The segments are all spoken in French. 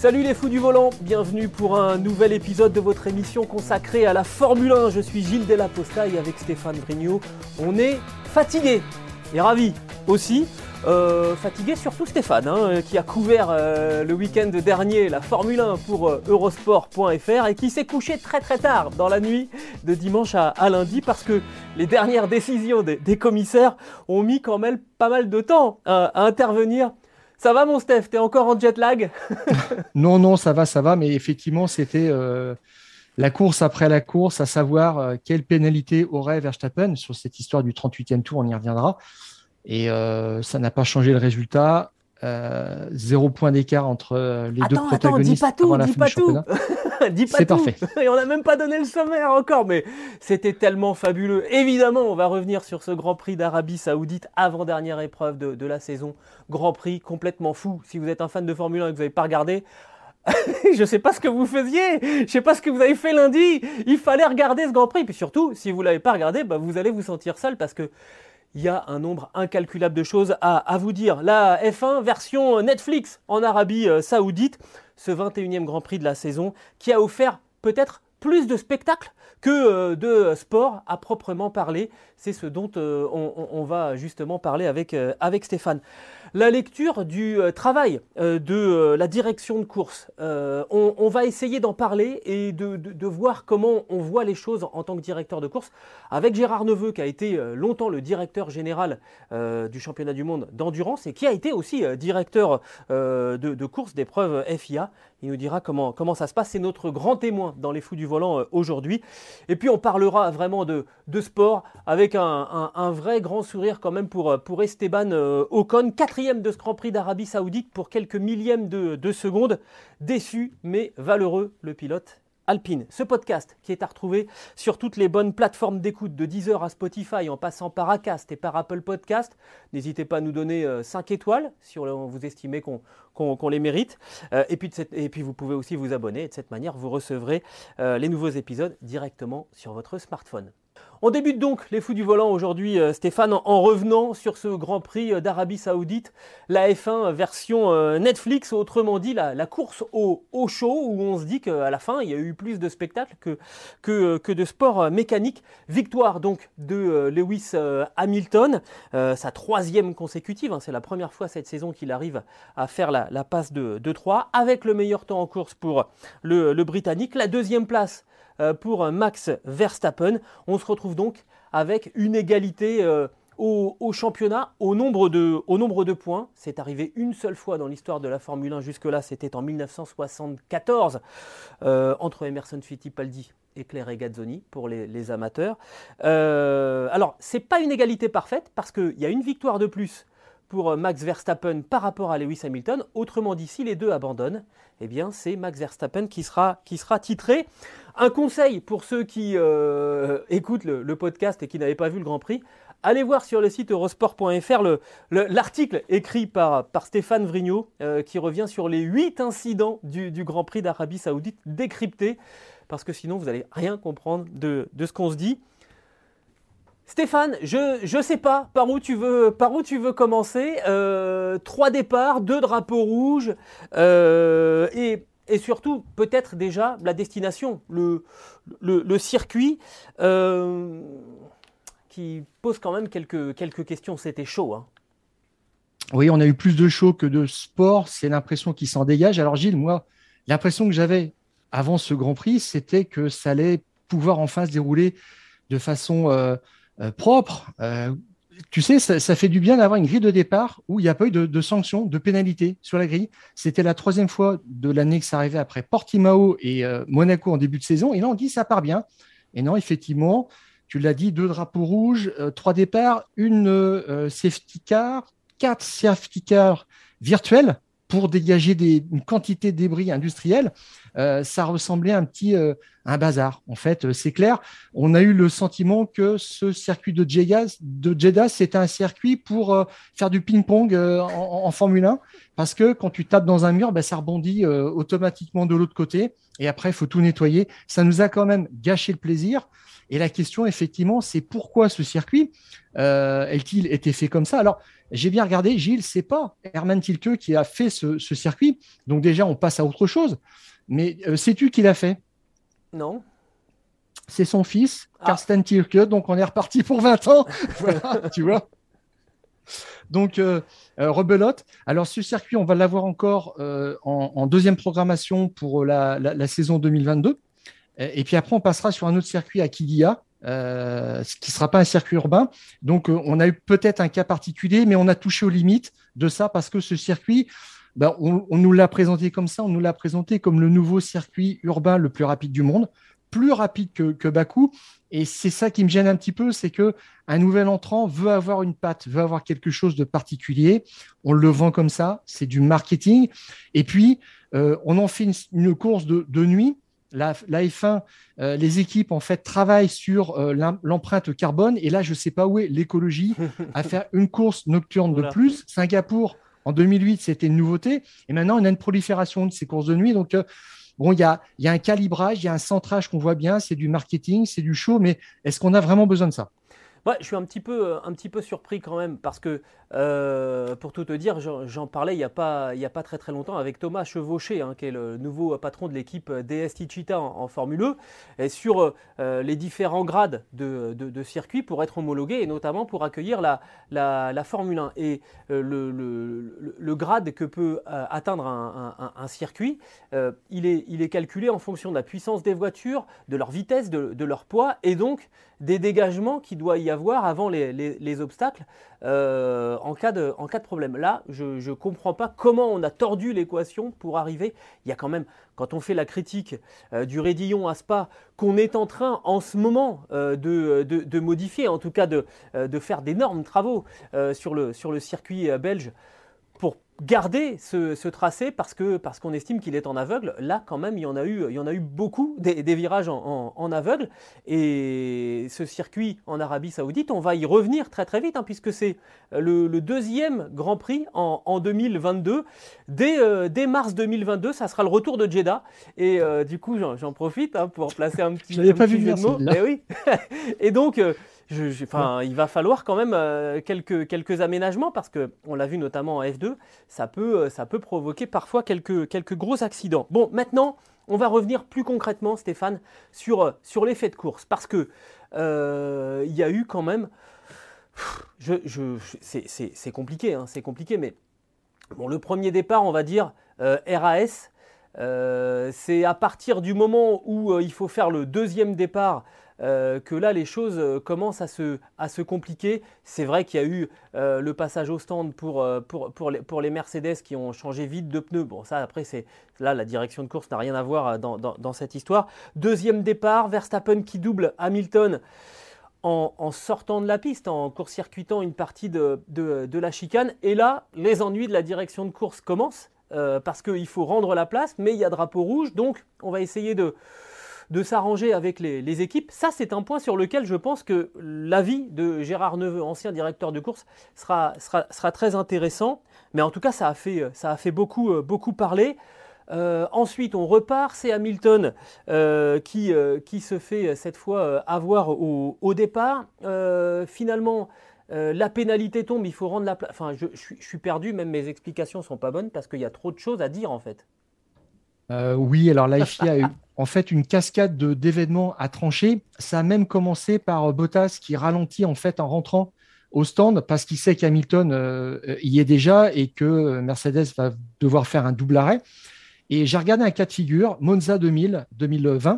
Salut les fous du volant, bienvenue pour un nouvel épisode de votre émission consacrée à la Formule 1. Je suis Gilles Delaposta et avec Stéphane Vrignot, on est fatigué et ravi aussi. Euh, fatigué surtout Stéphane, hein, qui a couvert euh, le week-end dernier la Formule 1 pour euh, Eurosport.fr et qui s'est couché très très tard dans la nuit de dimanche à, lundi parce que les dernières décisions des, commissaires ont mis quand même pas mal de temps à, à intervenir. Ça va mon Steph, t'es encore en jet lag? Non, non, ça va, ça va, mais effectivement c'était euh, la course après la course, à savoir euh, quelle pénalité aurait Verstappen sur cette histoire du 38e tour, on y reviendra. Et euh, ça n'a pas changé le résultat. Euh, zéro point d'écart entre euh, les attends, deux protagonistes. Attends, dis pas tout, dis pas tout. dis pas C'est parfait. Et on n'a même pas donné le sommaire encore, mais c'était tellement fabuleux. Évidemment, on va revenir sur ce Grand Prix d'Arabie Saoudite, avant-dernière épreuve de, de, la saison. Grand Prix complètement fou. Si vous êtes un fan de Formule 1 et que vous n'avez pas regardé, je sais pas ce que vous faisiez, je sais pas ce que vous avez fait lundi. Il fallait regarder ce Grand Prix. Puis surtout, si vous l'avez pas regardé, bah, vous allez vous sentir seul parce que il y a un nombre incalculable de choses à, vous dire. La F1 version Netflix en Arabie euh, Saoudite, ce 21e Grand Prix de la saison, qui a offert peut-être plus de spectacles que euh, de sport à proprement parler. C'est ce dont euh, on, va justement parler avec, euh, avec Stéphane. La lecture du travail de la direction de course. On, va essayer d'en parler et de, de, de, voir comment on voit les choses en tant que directeur de course avec Gérard Neveu qui a été longtemps le directeur général du championnat du monde d'endurance et qui a été aussi directeur de, de course d'épreuve FIA. Il nous dira comment, ça se passe. C'est notre grand témoin dans les fous du volant aujourd'hui. Et puis on parlera vraiment de, sport avec un, vrai grand sourire quand même pour, pour Esteban Ocon, quatrième de ce Grand Prix d'Arabie Saoudite pour quelques millièmes de, de secondes. Déçu mais valeureux le pilote Alpine. Ce podcast qui est à retrouver sur toutes les bonnes plateformes d'écoute de Deezer à Spotify en passant par Acast et par Apple Podcast. N'hésitez pas à nous donner 5 étoiles si vous estimez qu'on qu qu les mérite. Euh, et, puis cette, et, puis vous pouvez aussi vous abonner et de cette manière vous recevrez euh, les nouveaux épisodes directement sur votre smartphone. On débute donc les fous du volant aujourd'hui, euh, Stéphane, en, en, revenant sur ce Grand Prix euh, d'Arabie Saoudite, la F1 version euh, Netflix, autrement dit la, course au, show, où on se dit qu'à la fin, il y a eu plus de spectacles que, de sport mécanique. Victoire donc de Lewis Hamilton, sa troisième consécutive, hein, c'est la première fois cette saison qu'il arrive à faire la, passe de, de 3, avec le meilleur temps en course pour le Britannique. La deuxième place pour Max Verstappen. On se retrouve donc avec une égalité euh, au, championnat au nombre de, points. C'est arrivé une seule fois dans l'histoire de la Formule 1 jusque-là, c'était en 1974 euh, entre Emerson Fittipaldi et Claire Regazzoni pour les, amateurs. Euh, alors, c'est pas une égalité parfaite parce qu'il y a une victoire de plus pour Max Verstappen par rapport à Lewis Hamilton. Autrement dit, si les deux abandonnent, eh bien c'est Max Verstappen qui sera, titré. Un conseil pour ceux qui euh, écoutent le, podcast et qui n'avaient pas vu le Grand Prix, allez voir sur le site eurosport.fr l'article écrit par, Stéphane Vrignot euh, qui revient sur les 8 incidents du, Grand Prix d'Arabie Saoudite décryptés, parce que sinon vous n'allez rien comprendre de ce qu'on se dit. Stéphane, je ne sais pas par où tu veux, commencer. Euh, trois départs, deux drapeaux rouges euh, et, surtout peut-être déjà la destination, le, circuit euh, qui pose quand même quelques, questions. C'était chaud. Hein. Oui, on a eu plus de show que de sport. C'est l'impression qui s'en dégage. Alors Gilles, moi, l'impression que j'avais avant ce Grand Prix, c'était que ça allait pouvoir enfin se dérouler de façon propre. Euh, tu sais, ça, fait du bien d'avoir une grille de départ où il n'y a pas eu de, sanctions, de pénalités sur la grille. C'était la troisième fois de l'année que ça arrivait après Portimao et euh, Monaco en début de saison. Et là, on dit ça part bien. Et non, effectivement, tu l'as dit, deux drapeaux rouges, trois départs, une safety car, quatre safety cars virtuels pour dégager des, une quantité de débris industriels, euh, ça ressemblait un petit euh, un bazar. En fait, euh, c'est clair. On a eu le sentiment que ce circuit de Jeddah, c'était un circuit pour faire du ping-pong en, Formule 1, parce que quand tu tapes dans un mur, ben, ça rebondit automatiquement de l'autre côté, et après, il faut tout nettoyer. Ça nous a quand même gâché le plaisir. Et la question, effectivement, c'est pourquoi ce circuit a-t-il été fait comme ça? Alors, j'ai bien regardé, Gilles, c'est pas Herman Tilke qui a fait ce, circuit. Donc déjà, on passe à autre chose. Mais euh, sais-tu qui l'a fait? Non. C'est son fils, ah. Karsten Tilke. Donc on est reparti pour 20 ans. voilà, tu vois. Donc, euh, euh, rebelote. Alors, ce circuit, on va l'avoir encore en, deuxième programmation pour la, la saison 2022. Et puis après, on passera sur un autre circuit à Kilia, euh, ce qui ne sera pas un circuit urbain. Donc, euh, on a eu peut-être un cas particulier, mais on a touché aux limites de ça parce que ce circuit, ben, on, nous l'a présenté comme ça, on nous l'a présenté comme le nouveau circuit urbain le plus rapide du monde, plus rapide que, que Bakou. Et c'est ça qui me gêne un petit peu, c'est que un nouvel entrant veut avoir une patte, veut avoir quelque chose de particulier. On le vend comme ça, c'est du marketing. Et puis, euh, on en fait une, course de, de nuit la, F1, euh, les équipes en fait travaillent sur euh, l'empreinte carbone. Et là, je ne sais pas où est l'écologie à faire une course nocturne de plus. Singapour, en 2008, c'était une nouveauté. Et maintenant, on a une prolifération de ces courses de nuit. Donc, euh, bon, il y a, y a un calibrage, il y a un centrage qu'on voit bien. C'est du marketing, c'est du show. Mais est-ce qu'on a vraiment besoin de ça? Je suis un petit peu, un petit peu surpris quand même parce que, euh, pour tout te dire, j'en parlais il n'y a, pas, a pas très très longtemps avec Thomas Chevauché, hein, qui est le nouveau patron de l'équipe DS Tichita en, Formule E, et sur euh, les différents grades de, de, circuit pour être homologué et notamment pour accueillir la, la, Formule 1. Et euh, le, le, grade que peut atteindre un, un, un circuit, il, est, il est calculé en fonction de la puissance des voitures, de leur vitesse, de, de leur poids et donc des dégagements qu'il doit y avoir avant les, obstacles euh, en, cas de, problème. Là, je ne comprends pas comment on a tordu l'équation pour arriver. Il y a quand même, quand on fait la critique euh, du Rédillon à Spa, qu'on est en train en ce moment euh, de, modifier, en tout cas de, faire d'énormes travaux sur le circuit belge pour garder ce, tracé parce que parce qu'on estime qu'il est en aveugle. Là, quand même, il y en a eu, il y en a eu beaucoup des, virages en, aveugle. Et ce circuit en Arabie Saoudite, on va y revenir très très vite, hein, puisque c'est le, deuxième Grand Prix en, 2022. Dès, euh, dès, mars 2022, ça sera le retour de Jeddah. Et euh, du coup, j'en profite hein, pour placer un petit, Je pas vu jeu de mots. Eh oui. et donc, euh, il va falloir quand même euh, quelques, quelques aménagements parce que on l'a vu notamment en F2, ça peut, euh, ça peut provoquer parfois quelques, quelques gros accidents. Bon, maintenant, on va revenir plus concrètement, Stéphane, sur, euh, sur l'effet de course parce que il y a eu quand même, je, je, c'est compliqué, hein, c'est compliqué, mais bon, le premier départ, on va dire RAS. c'est à partir du moment où il faut faire le deuxième départ euh, que là les choses euh, commencent à se, compliquer. C'est vrai qu'il y a eu euh, le passage au stand pour, pour, les, Mercedes qui ont changé vite de pneus. Bon, ça après, c'est là la direction de course n'a rien à voir dans, cette histoire. Deuxième départ, Verstappen qui double Hamilton. En, sortant de la piste, en court-circuitant une partie de, la chicane. Et là, les ennuis de la direction de course commencent, parce qu'il faut rendre la place, mais il y a drapeau rouge, donc on va essayer de, de s'arranger avec les, équipes. Ça, c'est un point sur lequel je pense que l'avis de Gérard Neveu, ancien directeur de course, sera, très intéressant. Mais en tout cas, ça a fait, euh, beaucoup parler. Euh, ensuite, on repart, c'est Hamilton euh, qui, se fait cette fois avoir au, départ. finalement, la pénalité tombe, il faut rendre la place. Je, suis perdu, même mes explications ne sont pas bonnes parce qu'il y a trop de choses à dire en fait. Euh, oui, alors la a eu en fait une cascade d'événements à trancher. Ça a même commencé par Bottas qui ralentit en fait en rentrant au stand parce qu'il sait qu'Hamilton euh, y est déjà et que Mercedes va devoir faire un double arrêt. Et j'ai regardé un cas de figure, Monza 2000, 2020.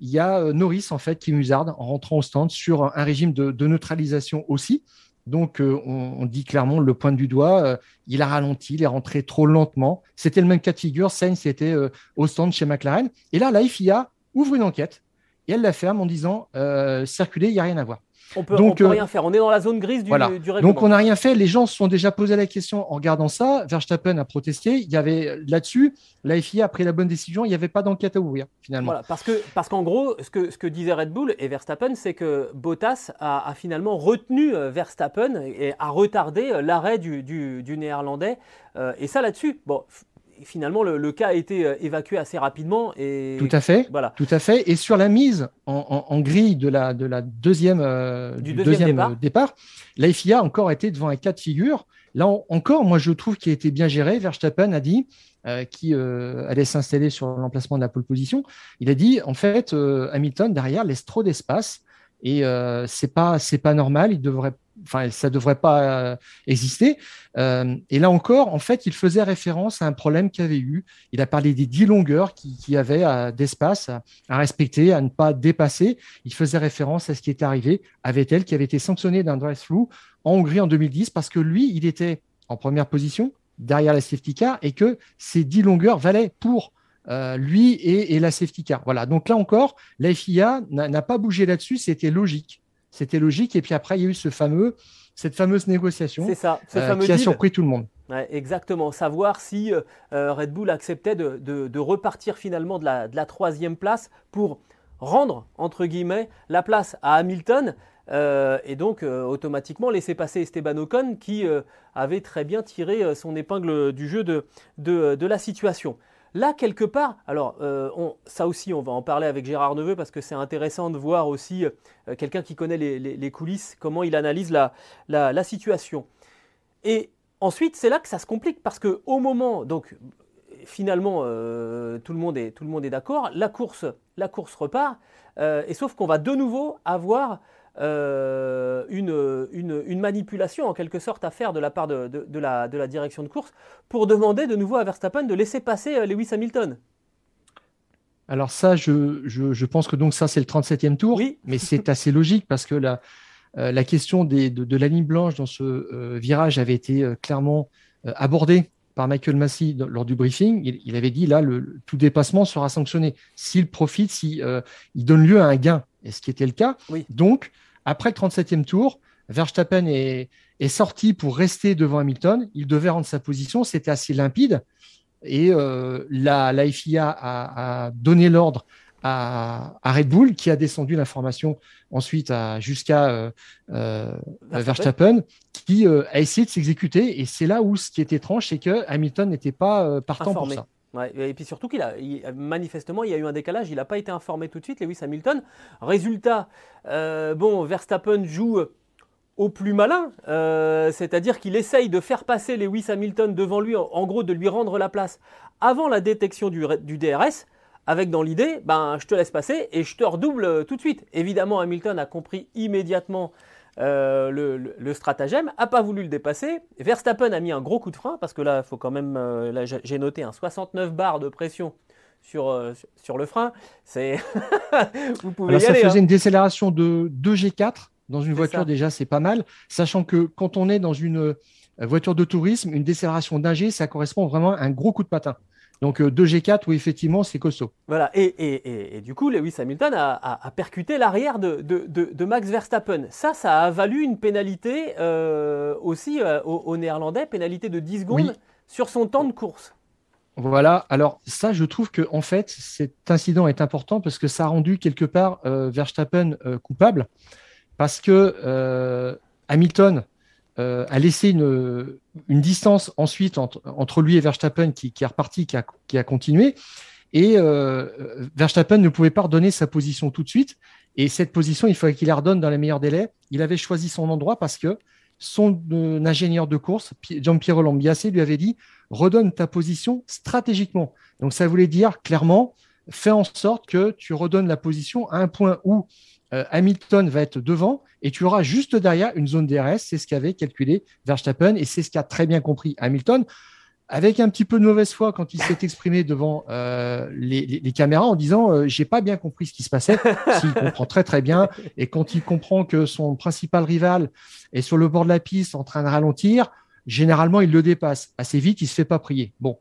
Il y a euh, Norris en fait qui musarde en rentrant au stand sur un régime de neutralisation aussi. Donc, euh, on, dit clairement le point du doigt. Euh, il a ralenti, il est rentré trop lentement. C'était le même cas de figure. Sainz était euh, au stand chez McLaren. Et là, la FIA ouvre une enquête et elle la ferme en disant circuler, il n'y a rien à voir. On peut, Donc, peut rien faire. On est dans la zone grise du, règlement. Donc on n'a rien fait. Les gens se sont déjà posé la question en regardant ça. Verstappen a protesté. Il y avait là-dessus, la FIA a pris la bonne décision. Il n'y avait pas d'enquête à ouvrir finalement. Voilà, parce que parce qu'en gros, ce que ce que disait Red Bull et Verstappen, c'est que Bottas a, finalement retenu euh, Verstappen et a retardé euh, l'arrêt du, du, néerlandais. Euh, et ça là-dessus, bon, finalement, le, cas a été euh, évacué assez rapidement. Et... Tout à fait. Voilà. Tout à fait. Et sur la mise en, grille de la, de la deuxième, euh, du, deuxième, départ. départ, la FIA a encore été devant un cas de figure. Là encore, moi, je trouve qu'il a été bien géré. Verstappen a dit euh, qui allait s'installer sur l'emplacement de la pole position. Il a dit, en fait, Hamilton, derrière, laisse trop d'espace et c'est pas c'est pas normal. Il devrait enfin, ça devrait pas euh, exister. Euh, et là encore, en fait, il faisait référence à un problème qu'il avait eu. Il a parlé des dix longueurs qu'il qui avait euh, d'espace à, respecter, à ne pas dépasser. Il faisait référence à ce qui était arrivé à Vettel, qui avait été sanctionné d'un drive-through en Hongrie en 2010 parce que lui, il était en première position derrière la safety car et que ces dix longueurs valaient pour lui et, et, la safety car. Voilà. Donc là encore, la FIA n'a pas bougé là-dessus. C'était logique. C'était logique. Et puis après, il y a eu ce fameux, cette fameuse négociation ça, euh, qui a surpris tout le monde. exactement. Savoir si euh, euh, Red Bull acceptait de, repartir finalement de la, troisième place pour rendre, entre guillemets, la place à Hamilton. et donc automatiquement laisser passer Esteban Ocon qui avait très bien tiré son épingle du jeu de, de la situation. Là, quelque part, alors euh, ça aussi, on va en parler avec Gérard Neveu parce que c'est intéressant de voir aussi euh, quelqu'un qui connaît les, coulisses, comment il analyse la, situation. Et ensuite, c'est là que ça se complique parce que au moment, donc finalement, euh, tout le monde est, tout le monde est d'accord, la course, la course repart, et sauf qu'on va de nouveau avoir euh, une, une, manipulation en quelque sorte à faire de la part de, de, la, de, la, direction de course pour demander de nouveau à Verstappen de laisser passer euh, Lewis Hamilton. Alors ça, je, je, je pense que donc ça c'est le 37e tour, oui. mais c'est assez logique parce que la, euh, la question des, de, la ligne blanche dans ce virage avait été clairement abordée par Michael Massey lors du briefing. Il, avait dit là, le, tout dépassement sera sanctionné s'il profite, s'il il donne lieu à un gain et ce qui était le cas. Donc, après le 37e tour, Verstappen est, sorti pour rester devant Hamilton. Il devait rendre sa position, c'était assez limpide. Et euh, la, FIA a, donné l'ordre à, Red Bull, qui a descendu l'information ensuite jusqu'à euh, euh, Verstappen, qui a essayé de s'exécuter. Et c'est là où ce qui est étrange, c'est que Hamilton n'était pas partant pour ça et puis surtout qu'il a, manifestement, il y a eu un décalage. Il n'a pas été informé tout de suite, Lewis Hamilton. Résultat, euh, bon, Verstappen joue au plus malin, euh, c'est-à-dire qu'il essaye de faire passer Lewis Hamilton devant lui, en gros de lui rendre la place avant la détection du, du DRS, avec dans l'idée, ben, je te laisse passer et je te redouble tout de suite. Évidemment, Hamilton a compris immédiatement euh, le, stratagème, a pas voulu le dépasser. Verstappen a mis un gros coup de frein parce que là, faut quand même, euh, là j'ai noté un 69 bars de pression sur, euh, sur le frein. C'est, vous pouvez y ça faisait hein. une décélération de 2 G4 dans une voiture déjà, c'est pas mal, sachant que quand on est dans une voiture de tourisme, une décélération d'un G, ça correspond vraiment à un gros coup de patin. Donc 2G4, euh, oui, effectivement, c'est costaud. Voilà, et, du coup, Lewis Hamilton a, percuté l'arrière de, Max Verstappen. Ça, ça a valu une pénalité euh, aussi euh, aux, Néerlandais, pénalité de 10 secondes sur son temps de course. Voilà, alors ça, je trouve que en fait, cet incident est important parce que ça a rendu quelque part Verstappen coupable parce que Hamilton a laissé une, distance ensuite entre, lui et Verstappen qui, est reparti, qui a, continué. Et euh, Verstappen ne pouvait pas redonner sa position tout de suite. Et cette position, il fallait qu'il la redonne dans les meilleurs délais. Il avait choisi son endroit parce que son euh, ingénieur de course, Giampiero Lambiase, lui avait dit redonne ta position stratégiquement. Donc ça voulait dire clairement fais en sorte que tu redonnes la position à un point où euh, Hamilton va être devant et tu auras juste derrière une zone DRS. C'est ce qu'avait calculé Verstappen et c'est ce qu'a très bien compris Hamilton. Avec un petit peu de mauvaise foi quand il s'est exprimé devant euh, les, caméras en disant euh, j'ai pas bien compris ce qui se passait. S'il comprend très très bien et quand il comprend que son principal rival est sur le bord de la piste en train de ralentir, généralement il le dépasse assez vite, il se fait pas prier. Bon,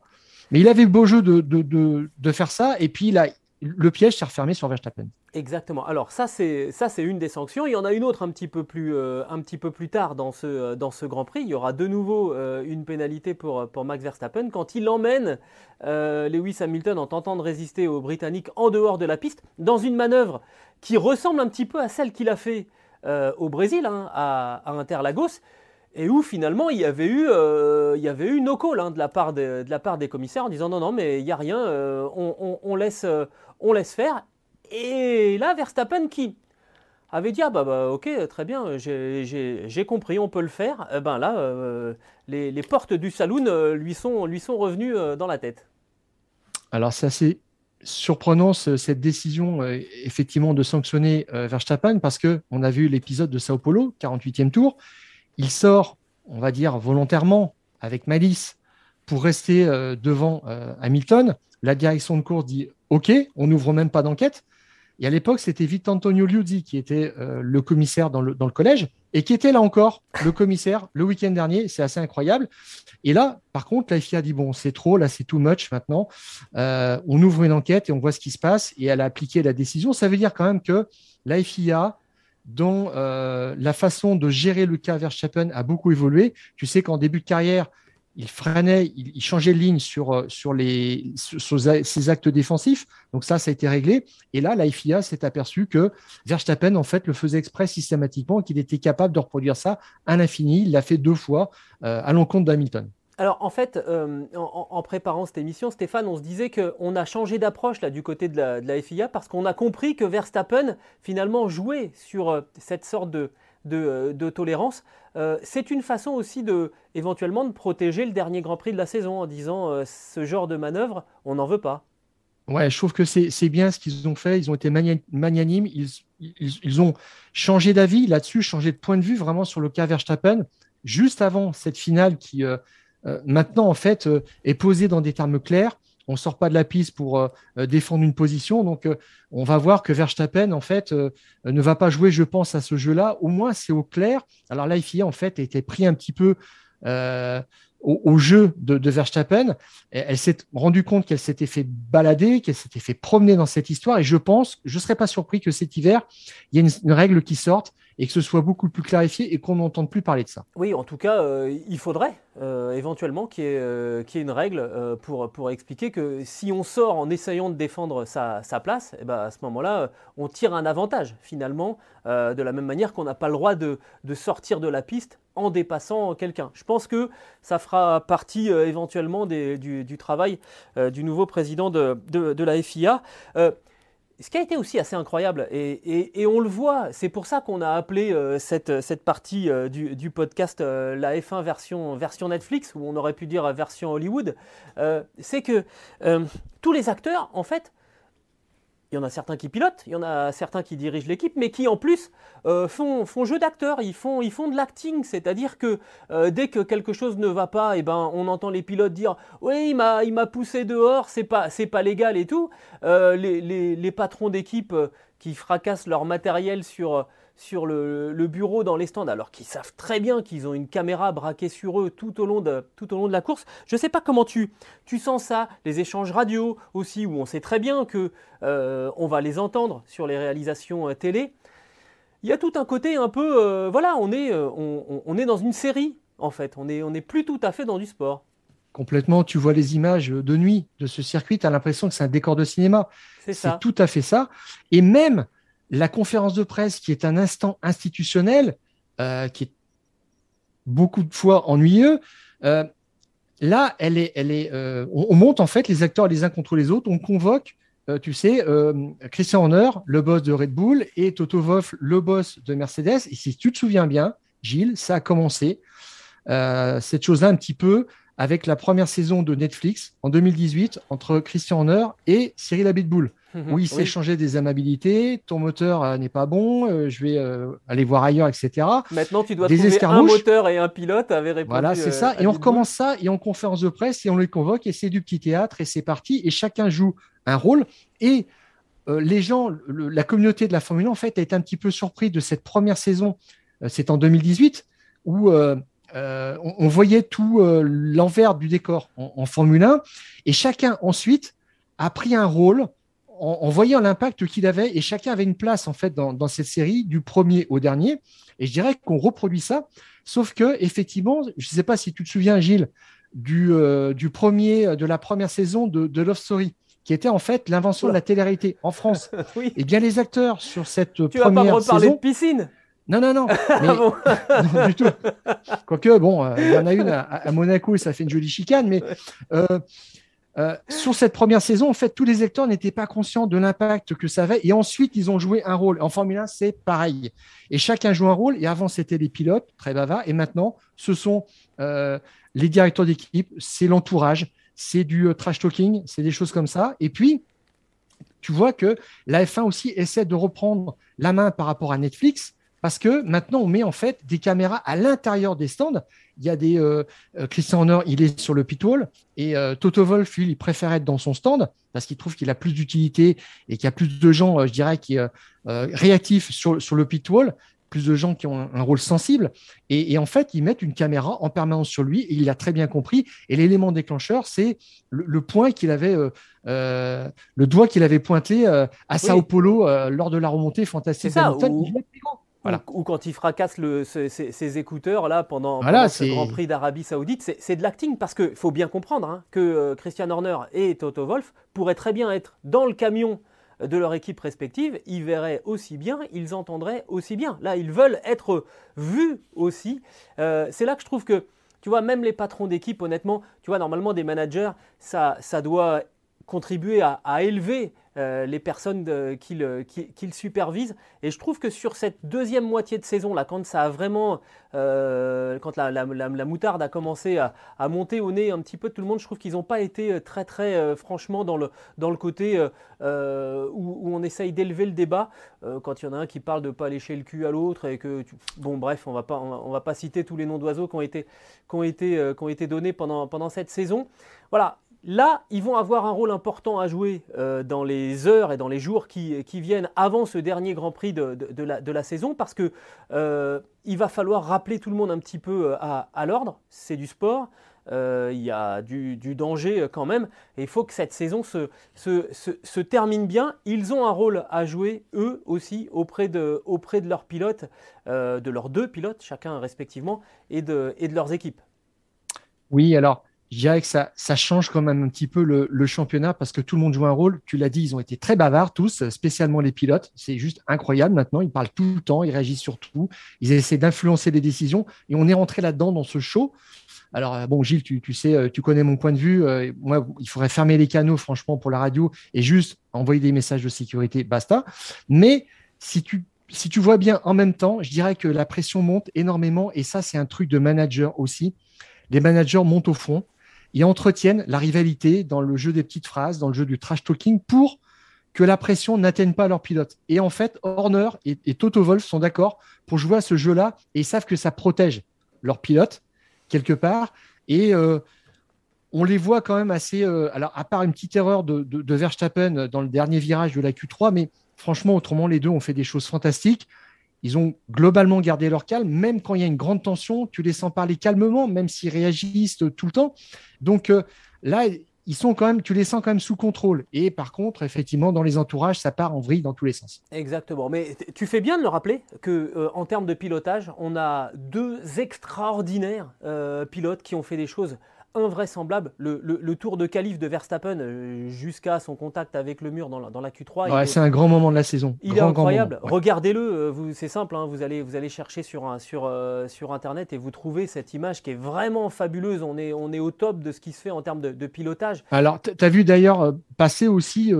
mais il avait beau jeu de, de, de, de faire ça et puis il a le piège s'est refermé sur Verstappen. Exactement. Alors ça c'est ça c'est une des sanctions. Il y en a une autre un petit peu plus euh, un petit peu plus tard dans ce euh, dans ce Grand Prix. Il y aura de nouveau euh, une pénalité pour pour Max Verstappen quand il emmène Lewis Hamilton en tentant de résister aux Britanniques en dehors de la piste dans une manœuvre qui ressemble un petit peu à celle qu'il a fait au Brésil hein, à, à Interlagos et où finalement il y avait eu, il y avait eu no call hein, de, la part de, la part des commissaires en disant non, non, mais il n'y a rien, on, laisse, on laisse faire. Et là, Verstappen qui avait dit ah bah, bah ok très bien j'ai compris on peut le faire. Eh ben là euh, les, portes du saloon euh, lui sont lui sont revenues euh, dans la tête. Alors c'est assez surprenant cette décision effectivement de sanctionner Verstappen parce que on a vu l'épisode de Sao Paulo 48e tour. Il sort on va dire volontairement avec malice pour rester devant Hamilton la direction de course dit ok on n'ouvre même pas d'enquête et à l'époque, c'était Antonio Liuzzi qui était euh, le commissaire dans le, dans le, collège et qui était là encore, le commissaire, le week-end dernier. C'est assez incroyable. Et là, par contre, la FIA dit bon, c'est trop, là, c'est too much maintenant. Euh, on ouvre une enquête et on voit ce qui se passe. Et elle a appliqué la décision. Ça veut dire quand même que la FIA, dont euh, la façon de gérer le cas Verstappen a beaucoup évolué. Tu sais qu'en début de carrière, il freinait, il, changeait de ligne sur, euh, sur, les, ses actes défensifs. Donc ça, ça a été réglé. Et là, la FIA s'est aperçu que Verstappen, en fait, le faisait exprès systématiquement, qu'il était capable de reproduire ça à l'infini. Il l'a fait deux fois euh, à l'encontre d'Hamilton. Alors en fait, euh, en, préparant cette émission, Stéphane, on se disait qu'on a changé d'approche là du côté de la FIA parce qu'on a compris que Verstappen finalement jouait sur cette sorte de, de, de tolérance. Euh, c'est une façon aussi de éventuellement de protéger le dernier Grand Prix de la saison en disant euh, ce genre de manœuvre, on n'en veut pas. Ouais, je trouve que c'est bien ce qu'ils ont fait. Ils ont été magnanimes. Ils, ils, ont changé d'avis là-dessus, changé de point de vue vraiment sur le cas Verstappen, juste avant cette finale qui euh, maintenant en fait est posée dans des termes clairs on sort pas de la piste pour euh, euh, défendre une position. Donc, euh, on va voir que Verstappen, en fait, ne va pas jouer, je pense, à ce jeu-là. Au moins, c'est au clair. Alors là, FIA, en fait, été pris un petit peu au, jeu de, Verstappen. Elle, s'est rendue compte qu'elle s'était fait balader, qu'elle s'était fait promener dans cette histoire. Et je pense, je ne serais pas surpris que cet hiver, il y ait une règle qui sorte et que ce soit beaucoup plus clarifié et qu'on n'entende plus parler de ça. Oui, en tout cas, euh, il faudrait euh, éventuellement qu'il y, euh, ait une règle pour, pour expliquer que si on sort en essayant de défendre sa, place, et eh ben à ce moment-là, on tire un avantage finalement, de la même manière qu'on n'a pas le droit de, sortir de la piste en dépassant quelqu'un. Je pense que ça fera partie éventuellement du, travail du nouveau président de, de la FIA ce qui a été aussi assez incroyable, et, on le voit, c'est pour ça qu'on a appelé euh, cette, partie euh, du, podcast euh, la F1 version, version Netflix, ou on aurait pu dire version Hollywood, c'est que tous les acteurs, en fait, il y en a certains qui pilotent, il y en a certains qui dirigent l'équipe, mais qui en plus euh, font, jeu d'acteur, ils font, de l'acting, c'est-à-dire que euh, dès que quelque chose ne va pas, eh ben, on entend les pilotes dire oui, il m'a, poussé dehors, c'est pas, pas légal et tout. Euh, les, patrons d'équipe qui fracassent leur matériel sur, sur le, bureau dans les stands, alors qu'ils savent très bien qu'ils ont une caméra braquée sur eux tout au long de, tout au long de la course. Je ne sais pas comment tu, tu sens ça, les échanges radio aussi, où on sait très bien que euh, on va les entendre sur les réalisations euh, télé. Il y a tout un côté un peu, euh, voilà, on est, on, est dans une série en fait, on n'est on est plus tout à fait dans du sport. Complètement, tu vois les images de nuit de ce circuit, tu as l'impression que c'est un décor de cinéma. C'est tout à fait ça. Et même la conférence de presse, qui est un instant institutionnel, euh, qui est beaucoup de fois ennuyeux, euh, là, elle est, elle euh, on, monte en fait les acteurs les uns contre les autres, on convoque, tu sais, Christian Horner, le boss de Red Bull, et Toto Wolff, le boss de Mercedes. Et si tu te souviens bien, Gilles, ça a commencé cette chose-là un petit peu avec la première saison de Netflix en 2018 entre Christian Horner et Cyril Abitboul. Où il s'est changé des amabilités, ton moteur euh, n'est pas bon, euh, je vais euh, aller voir ailleurs, etc. Maintenant, tu dois des trouver un moteur et un pilote, avait répondu. Voilà, c'est ça. Et on recommence ça, et en conférence de presse, et on les convoque, et c'est du petit théâtre, et c'est parti, et chacun joue un rôle. Et les gens, la communauté de la Formule 1, en fait, a été un petit peu surpris de cette première saison. c'est en 2018, où on, voyait tout l'envers du décor en, en Formule 1, et chacun ensuite a pris un rôle en, voyant l'impact qu'il avait, et chacun avait une place en fait dans, cette série, du premier au dernier. Et je dirais qu'on reproduit ça, sauf que effectivement, je ne sais pas si tu te souviens, Gilles, du, euh, du premier de la première saison de, Love Story qui était en fait l'invention de la télé-réalité en France. Et eh bien les acteurs sur cette première saison. Tu vas pas me reparler de piscine non, non, non. Ah non du tout. Quoique, bon, euh, il y en a une à, Monaco et ça fait une jolie chicane, mais euh, euh, sur cette première saison, en fait, tous les acteurs n'étaient pas conscients de l'impact que ça avait. Et ensuite, ils ont joué un rôle. En Formule 1, c'est pareil. Et chacun joue un rôle. Et avant, c'était les pilotes, très bavards. Et maintenant, ce sont euh, les directeurs d'équipe, c'est l'entourage, c'est du euh, trash talking, c'est des choses comme ça. Et puis, tu vois que la F1 aussi essaie de reprendre la main par rapport à Netflix parce que maintenant, on met en fait des caméras à l'intérieur des stands. Il y a des. Euh, euh, Christian Horner, il est sur le pitwall. Et euh, Toto Wolff, lui, il préfère être dans son stand parce qu'il trouve qu'il a plus d'utilité et qu'il y a plus de gens, je dirais, qui réactifs sur, sur le pitwall plus de gens qui ont un, rôle sensible. Et, en fait, ils mettent une caméra en permanence sur lui et il a très bien compris. Et l'élément déclencheur, c'est le, point qu'il avait, le doigt qu'il avait pointé à Sao Paulo lors de la remontée fantastique. C'est Ou, quand il fracasse le, ses, écouteurs là pendant, ce Grand Prix d'Arabie Saoudite, c'est de l'acting parce qu'il faut bien comprendre hein, que euh, Christian Horner et Toto Wolf pourraient très bien être dans le camion de leur équipe respective, ils verraient aussi bien, ils entendraient aussi bien. Là, ils veulent être vus aussi. Euh, c'est là que je trouve que, tu vois, même les patrons d'équipe, honnêtement, tu vois, normalement des managers, ça, ça doit contribuer à, élever euh, les personnes qu'il supervise. Et je trouve que sur cette deuxième moitié de saison, là, quand ça a vraiment, euh, quand la, moutarde a commencé à, monter au nez un petit peu de tout le monde, je trouve qu'ils n'ont pas été euh, très très franchement dans le, dans le côté où, on essaye d'élever le débat. quand il y en a un qui parle de pas lécher le cul à l'autre et que, bon bref, on va pas, on va, pas citer tous les noms d'oiseaux qui ont été, été, été donnés pendant, pendant cette saison. Voilà, Là, ils vont avoir un rôle important à jouer euh, dans les heures et dans les jours qui, viennent avant ce dernier Grand Prix de, la, saison parce que euh, il va falloir rappeler tout le monde un petit peu euh, à, l'ordre. C'est du sport, il y a du, danger quand même et il faut que cette saison se, termine bien. Ils ont un rôle à jouer eux aussi auprès de, leurs pilotes, de leurs deux pilotes chacun respectivement et de leurs équipes. Oui, alors je dirais que ça, ça change quand même un petit peu le, le, championnat parce que tout le monde joue un rôle. Tu l'as dit, ils ont été très bavards tous, spécialement les pilotes. C'est juste incroyable maintenant. Ils parlent tout le temps, ils réagissent sur tout. Ils essaient d'influencer les décisions et on est rentré là-dedans dans ce show. Alors euh, bon, Gilles, tu, tu, sais, euh, tu connais mon point de vue. Euh, moi, il faudrait fermer les canaux, franchement, pour la radio et juste envoyer des messages de sécurité, basta. Mais si tu si tu vois bien en même temps, je dirais que la pression monte énormément et ça, c'est un truc de manager aussi. Les managers montent au fond et entretiennent la rivalité dans le jeu des petites phrases, dans le jeu du trash talking pour que la pression n'atteigne pas leur pilote. Et en fait, Horner et, Toto Wolff sont d'accord pour jouer à ce jeu-là et ils savent que ça protège leur pilote quelque part. Et euh, on les voit quand même assez. Euh, alors, à part une petite erreur de, de, Verstappen dans le dernier virage de la Q3, mais franchement, autrement, les deux ont fait des choses fantastiques. Ils ont globalement gardé leur calme, même quand il y a une grande tension, tu les sens parler calmement, même s'ils réagissent tout le temps. Donc euh, là, ils sont quand même, tu les sens quand même sous contrôle. Et par contre, effectivement, dans les entourages, ça part en vrille dans tous les sens. Exactement. Mais tu fais bien de le rappeler que euh, en termes de pilotage, on a deux extraordinaires euh, pilotes qui ont fait des choses invraisemblable. Le, tour de calife de Verstappen euh, jusqu'à son contact avec le mur dans la, dans la Q3. c'est un grand moment de la saison. Il est incroyable. Regardez-le, euh, c'est simple, hein, vous, allez, vous allez chercher sur, sur, euh, sur Internet et vous trouvez cette image qui est vraiment fabuleuse. On est, on est au top de ce qui se fait en termes de, pilotage. Alors, tu as vu d'ailleurs passer aussi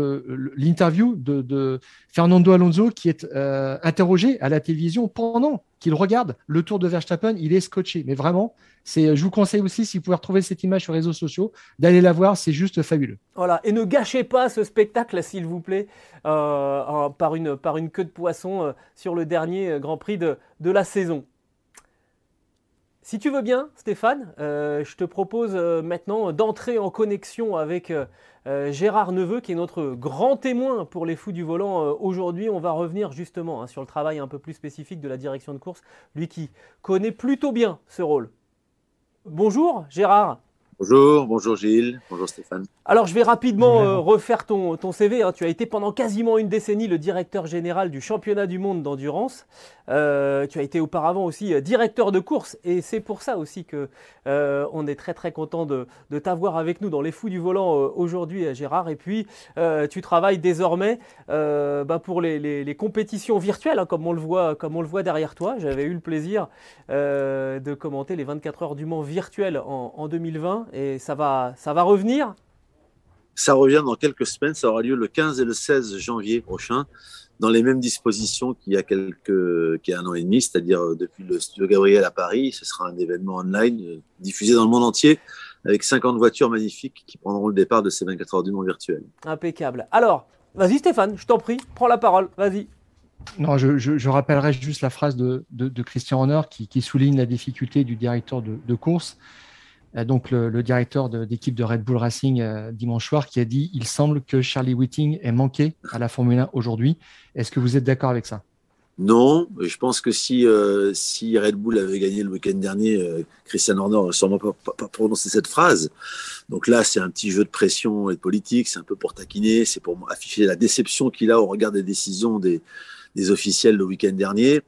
l'interview de, de, Fernando Alonso qui est interrogé à la télévision pendant qu'il regarde le tour de Verstappen. Il est scotché, mais vraiment, je vous conseille aussi, si vous pouvez retrouver cette image sur les réseaux sociaux, d'aller la voir, c'est juste fabuleux. Voilà, et ne gâchez pas ce spectacle, s'il vous plaît, euh, par, une, queue de poisson euh, sur le dernier euh, Grand Prix de, la saison. Si tu veux bien, Stéphane, je te propose maintenant d'entrer en connexion avec Gérard Neveu, qui est notre grand témoin pour les fous du volant. Aujourd'hui, on va revenir justement hein, sur le travail un peu plus spécifique de la direction de course, lui qui connaît plutôt bien ce rôle. Bonjour Gérard. Bonjour, bonjour Gilles, bonjour Stéphane. Alors je vais rapidement euh, refaire ton, ton CV. Hein. Tu as été pendant quasiment une décennie le directeur général du championnat du monde d'endurance. Euh, tu as été auparavant aussi euh, directeur de course et c'est pour ça aussi que on est très très content de, de t'avoir avec nous dans les fous du volant aujourd'hui Gérard. Et puis tu travailles désormais bah, pour les, les, compétitions virtuelles hein, comme, on le voit, comme on le voit derrière toi. J'avais eu le plaisir de commenter les 24 heures du Mans virtuelles en, en 2020 et ça va, ça va revenir Ça revient dans quelques semaines, ça aura lieu le 15 et le 16 janvier prochain, dans les mêmes dispositions qu'il y a, quelques, qu'il y a un an et demi, c'est-à-dire euh, depuis le studio Gabriel à Paris. Ce sera un événement online euh, diffusé dans le monde entier avec 50 voitures magnifiques qui prendront le départ de ces 24 heures du monde virtuel. Impeccable. Alors, vas-y Stéphane, je t'en prie, prends la parole, vas-y. Non, je, rappellerai juste la phrase de, Christian Horner qui, souligne la difficulté du directeur de, de course. Euh, donc le, directeur d'équipe de, Red Bull Racing euh, dimanche soir, qui a dit il semble que Charlie Whiting ait manqué à la Formule 1 aujourd'hui. Est-ce que vous êtes d'accord avec ça? Non, je pense que si, euh, si Red Bull avait gagné le week-end dernier, Christian Horner n'aurait sûrement pas, pas, prononcé cette phrase. Donc là, c'est un petit jeu de pression et de politique, c'est un peu pour taquiner, c'est pour afficher la déception qu'il a au regard des décisions des, des officiels le week-end dernier.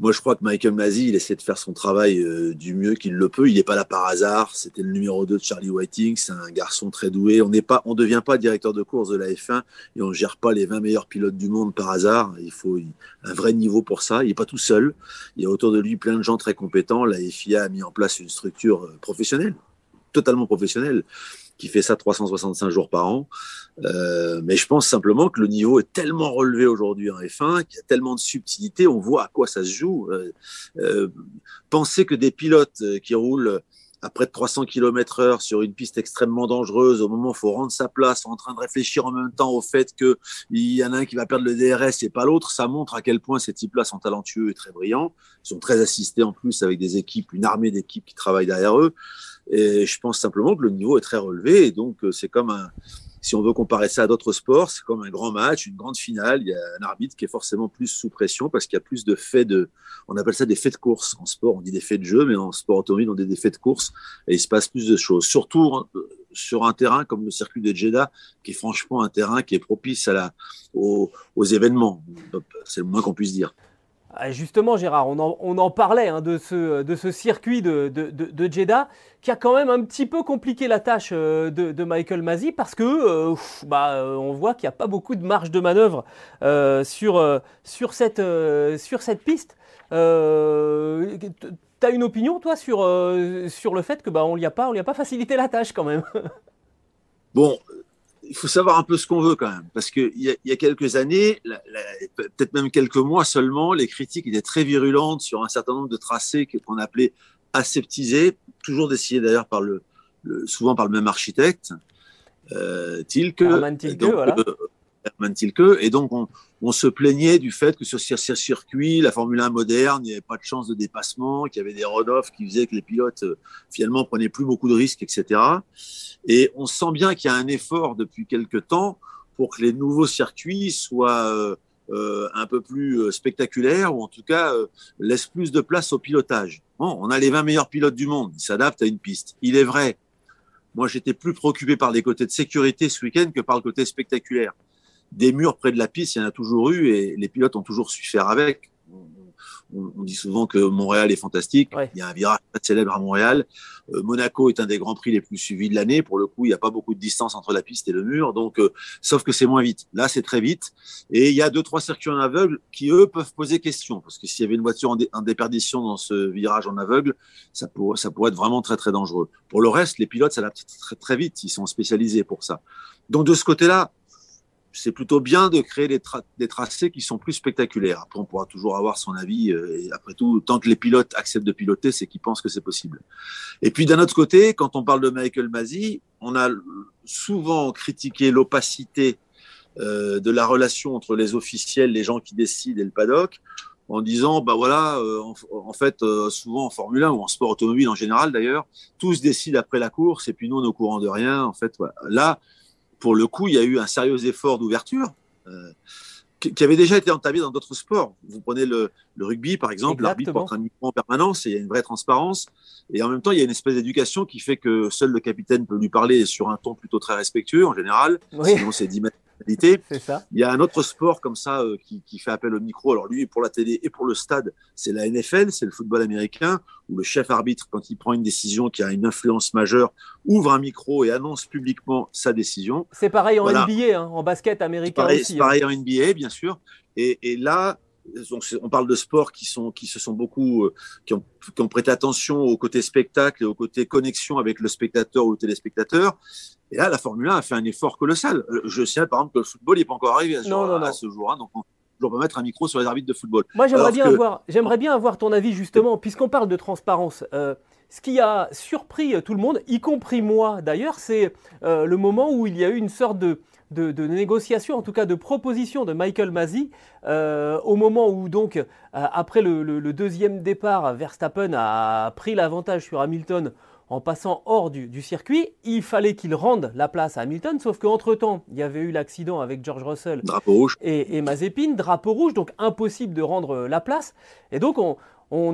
Moi, je crois que Michael Masi, il essaie de faire son travail euh, du mieux qu'il le peut. Il n'est pas là par hasard. C'était le numéro 2 de Charlie Whiting. C'est un garçon très doué. On n'est pas, on devient pas directeur de course de la F1 et on ne gère pas les 20 meilleurs pilotes du monde par hasard. Il faut un vrai niveau pour ça. Il n'est pas tout seul. Il y a autour de lui plein de gens très compétents. La FIA a mis en place une structure euh, professionnelle, totalement professionnelle qui fait ça 365 jours par an. Euh, mais je pense simplement que le niveau est tellement relevé aujourd'hui en F1, qu'il y a tellement de subtilité, on voit à quoi ça se joue. Euh, euh, penser que des pilotes qui roulent à près de 300 km heure sur une piste extrêmement dangereuse, au moment où il faut rendre sa place, en train de réfléchir en même temps au fait qu'il y en a un qui va perdre le DRS et pas l'autre, ça montre à quel point ces types-là sont talentueux et très brillants. Ils sont très assistés en plus avec des équipes, une armée d'équipes qui travaillent derrière eux. Et je pense simplement que le niveau est très relevé. Et donc, euh, c'est comme un, si on veut comparer ça à d'autres sports, c'est comme un grand match, une grande finale. Il y a un arbitre qui est forcément plus sous pression parce qu'il y a plus de faits de, on appelle ça des faits de course. En sport, on dit des faits de jeu, mais en sport automobile, on dit des faits de course et il se passe plus de choses. Surtout euh, sur un terrain comme le circuit de Jeddah, qui est franchement un terrain qui est propice à la, aux événements. C'est le moins qu'on puisse dire. Ah, justement, Gérard, on en, parlait hein, de, ce, circuit de, Jeddah qui a quand même un petit peu compliqué la tâche euh, de, Michael Masi parce que euh, bah, euh, on voit qu'il n'y a pas beaucoup de marge de manœuvre sur, cette, piste. tu as une opinion, toi, sur, le fait que bah, on lui a pas, a pas facilité la tâche quand même? Bon, il faut savoir un peu ce qu'on veut quand même, parce qu'il y, y, a quelques années, peut-être même quelques mois seulement, les critiques étaient très virulentes sur un certain nombre de tracés qu'on appelait aseptisés, toujours décidés d'ailleurs par le, souvent par le même architecte, euh, Tilke. Tilke, voilà. Euh, Tilke. Et donc, on, se plaignait du fait que sur ce circuit, la Formule 1 moderne, il n'y avait pas de chance de dépassement, qu'il y avait des run-off qui faisaient que les pilotes, euh, finalement, prenaient plus beaucoup de risques, etc. Et on sent bien qu'il y a un effort depuis quelque temps pour que les nouveaux circuits soient euh, euh, un peu plus spectaculaires ou en tout cas laissent plus de place au pilotage. Bon, on a les 20 meilleurs pilotes du monde, ils s'adaptent à une piste. Il est vrai, moi j'étais plus préoccupé par les côtés de sécurité ce week-end que par le côté spectaculaire des murs près de la piste, il y en a toujours eu et les pilotes ont toujours su faire avec. On, dit souvent que Montréal est fantastique. Il y a un virage très célèbre à Montréal. Euh, Monaco est un des grands prix les plus suivis de l'année. Pour le coup, il n'y a pas beaucoup de distance entre la piste et le mur. Donc, euh, sauf que c'est moins vite. Là, c'est très vite. Et il y a deux, trois circuits en aveugle qui, eux, peuvent poser question. Parce que s'il y avait une voiture en, déperdition dans ce virage en aveugle, ça, pourrait, ça pourrait être vraiment très, très dangereux. Pour le reste, les pilotes s'adaptent très, très vite. Ils sont spécialisés pour ça. Donc, de ce côté-là, c'est plutôt bien de créer des, tracés qui sont plus spectaculaires. Après, on pourra toujours avoir son avis. Euh, et après tout, tant que les pilotes acceptent de piloter, c'est qu'ils pensent que c'est possible. Et puis d'un autre côté, quand on parle de Michael Masi, on a souvent critiqué l'opacité euh, de la relation entre les officiels, les gens qui décident et le paddock, en disant, bah voilà, euh, en, fait, souvent en Formule 1 ou en sport automobile en général d'ailleurs, tous décident après la course et puis nous on est au courant de rien. En fait, là pour le coup, il y a eu un sérieux effort d'ouverture. Euh, qui avait déjà été entamé dans d'autres sports. Vous prenez le, rugby, par exemple, l'arbitre porte un micro en permanence et il y a une vraie transparence. Et en même temps, il y a une espèce d'éducation qui fait que seul le capitaine peut lui parler sur un ton plutôt très respectueux en général. Sinon, c'est 10 mètres ça. Il y a un autre sport comme ça euh, qui, qui, fait appel au micro. Alors lui, pour la télé et pour le stade, c'est la NFL, c'est le football américain, où le chef arbitre, quand il prend une décision qui a une influence majeure, ouvre un micro et annonce publiquement sa décision. C'est pareil en NBA, hein, en basket américain pareil, aussi. C'est pareil hein. en NBA, bien sûr. Et, et là, on parle de sports qui sont qui se sont beaucoup euh, qui, ont, qui, ont, prêté attention au côté spectacle et au côté connexion avec le spectateur ou le téléspectateur et là, la Formule 1 a fait un effort colossal. Euh, je sais, par exemple, que le football n'est pas encore arrivé à ce, jour, à ce jour. Hein, donc, on peut mettre un micro sur les arbitres de football. Moi, j'aimerais bien, avoir, j'aimerais bien avoir ton avis, justement, puisqu'on parle de transparence. Euh, ce qui a surpris tout le monde, y compris moi d'ailleurs, c'est euh, le moment où il y a eu une sorte de, de, négociation, en tout cas de proposition de Michael Masi, au moment où donc, après le, le, deuxième départ, Verstappen a pris l'avantage sur Hamilton en passant hors du, circuit. Il fallait qu'il rende la place à Hamilton, sauf qu'entre-temps, il y avait eu l'accident avec George Russell Et, et, Mazepin, drapeau rouge, donc impossible de rendre la place. Et donc on,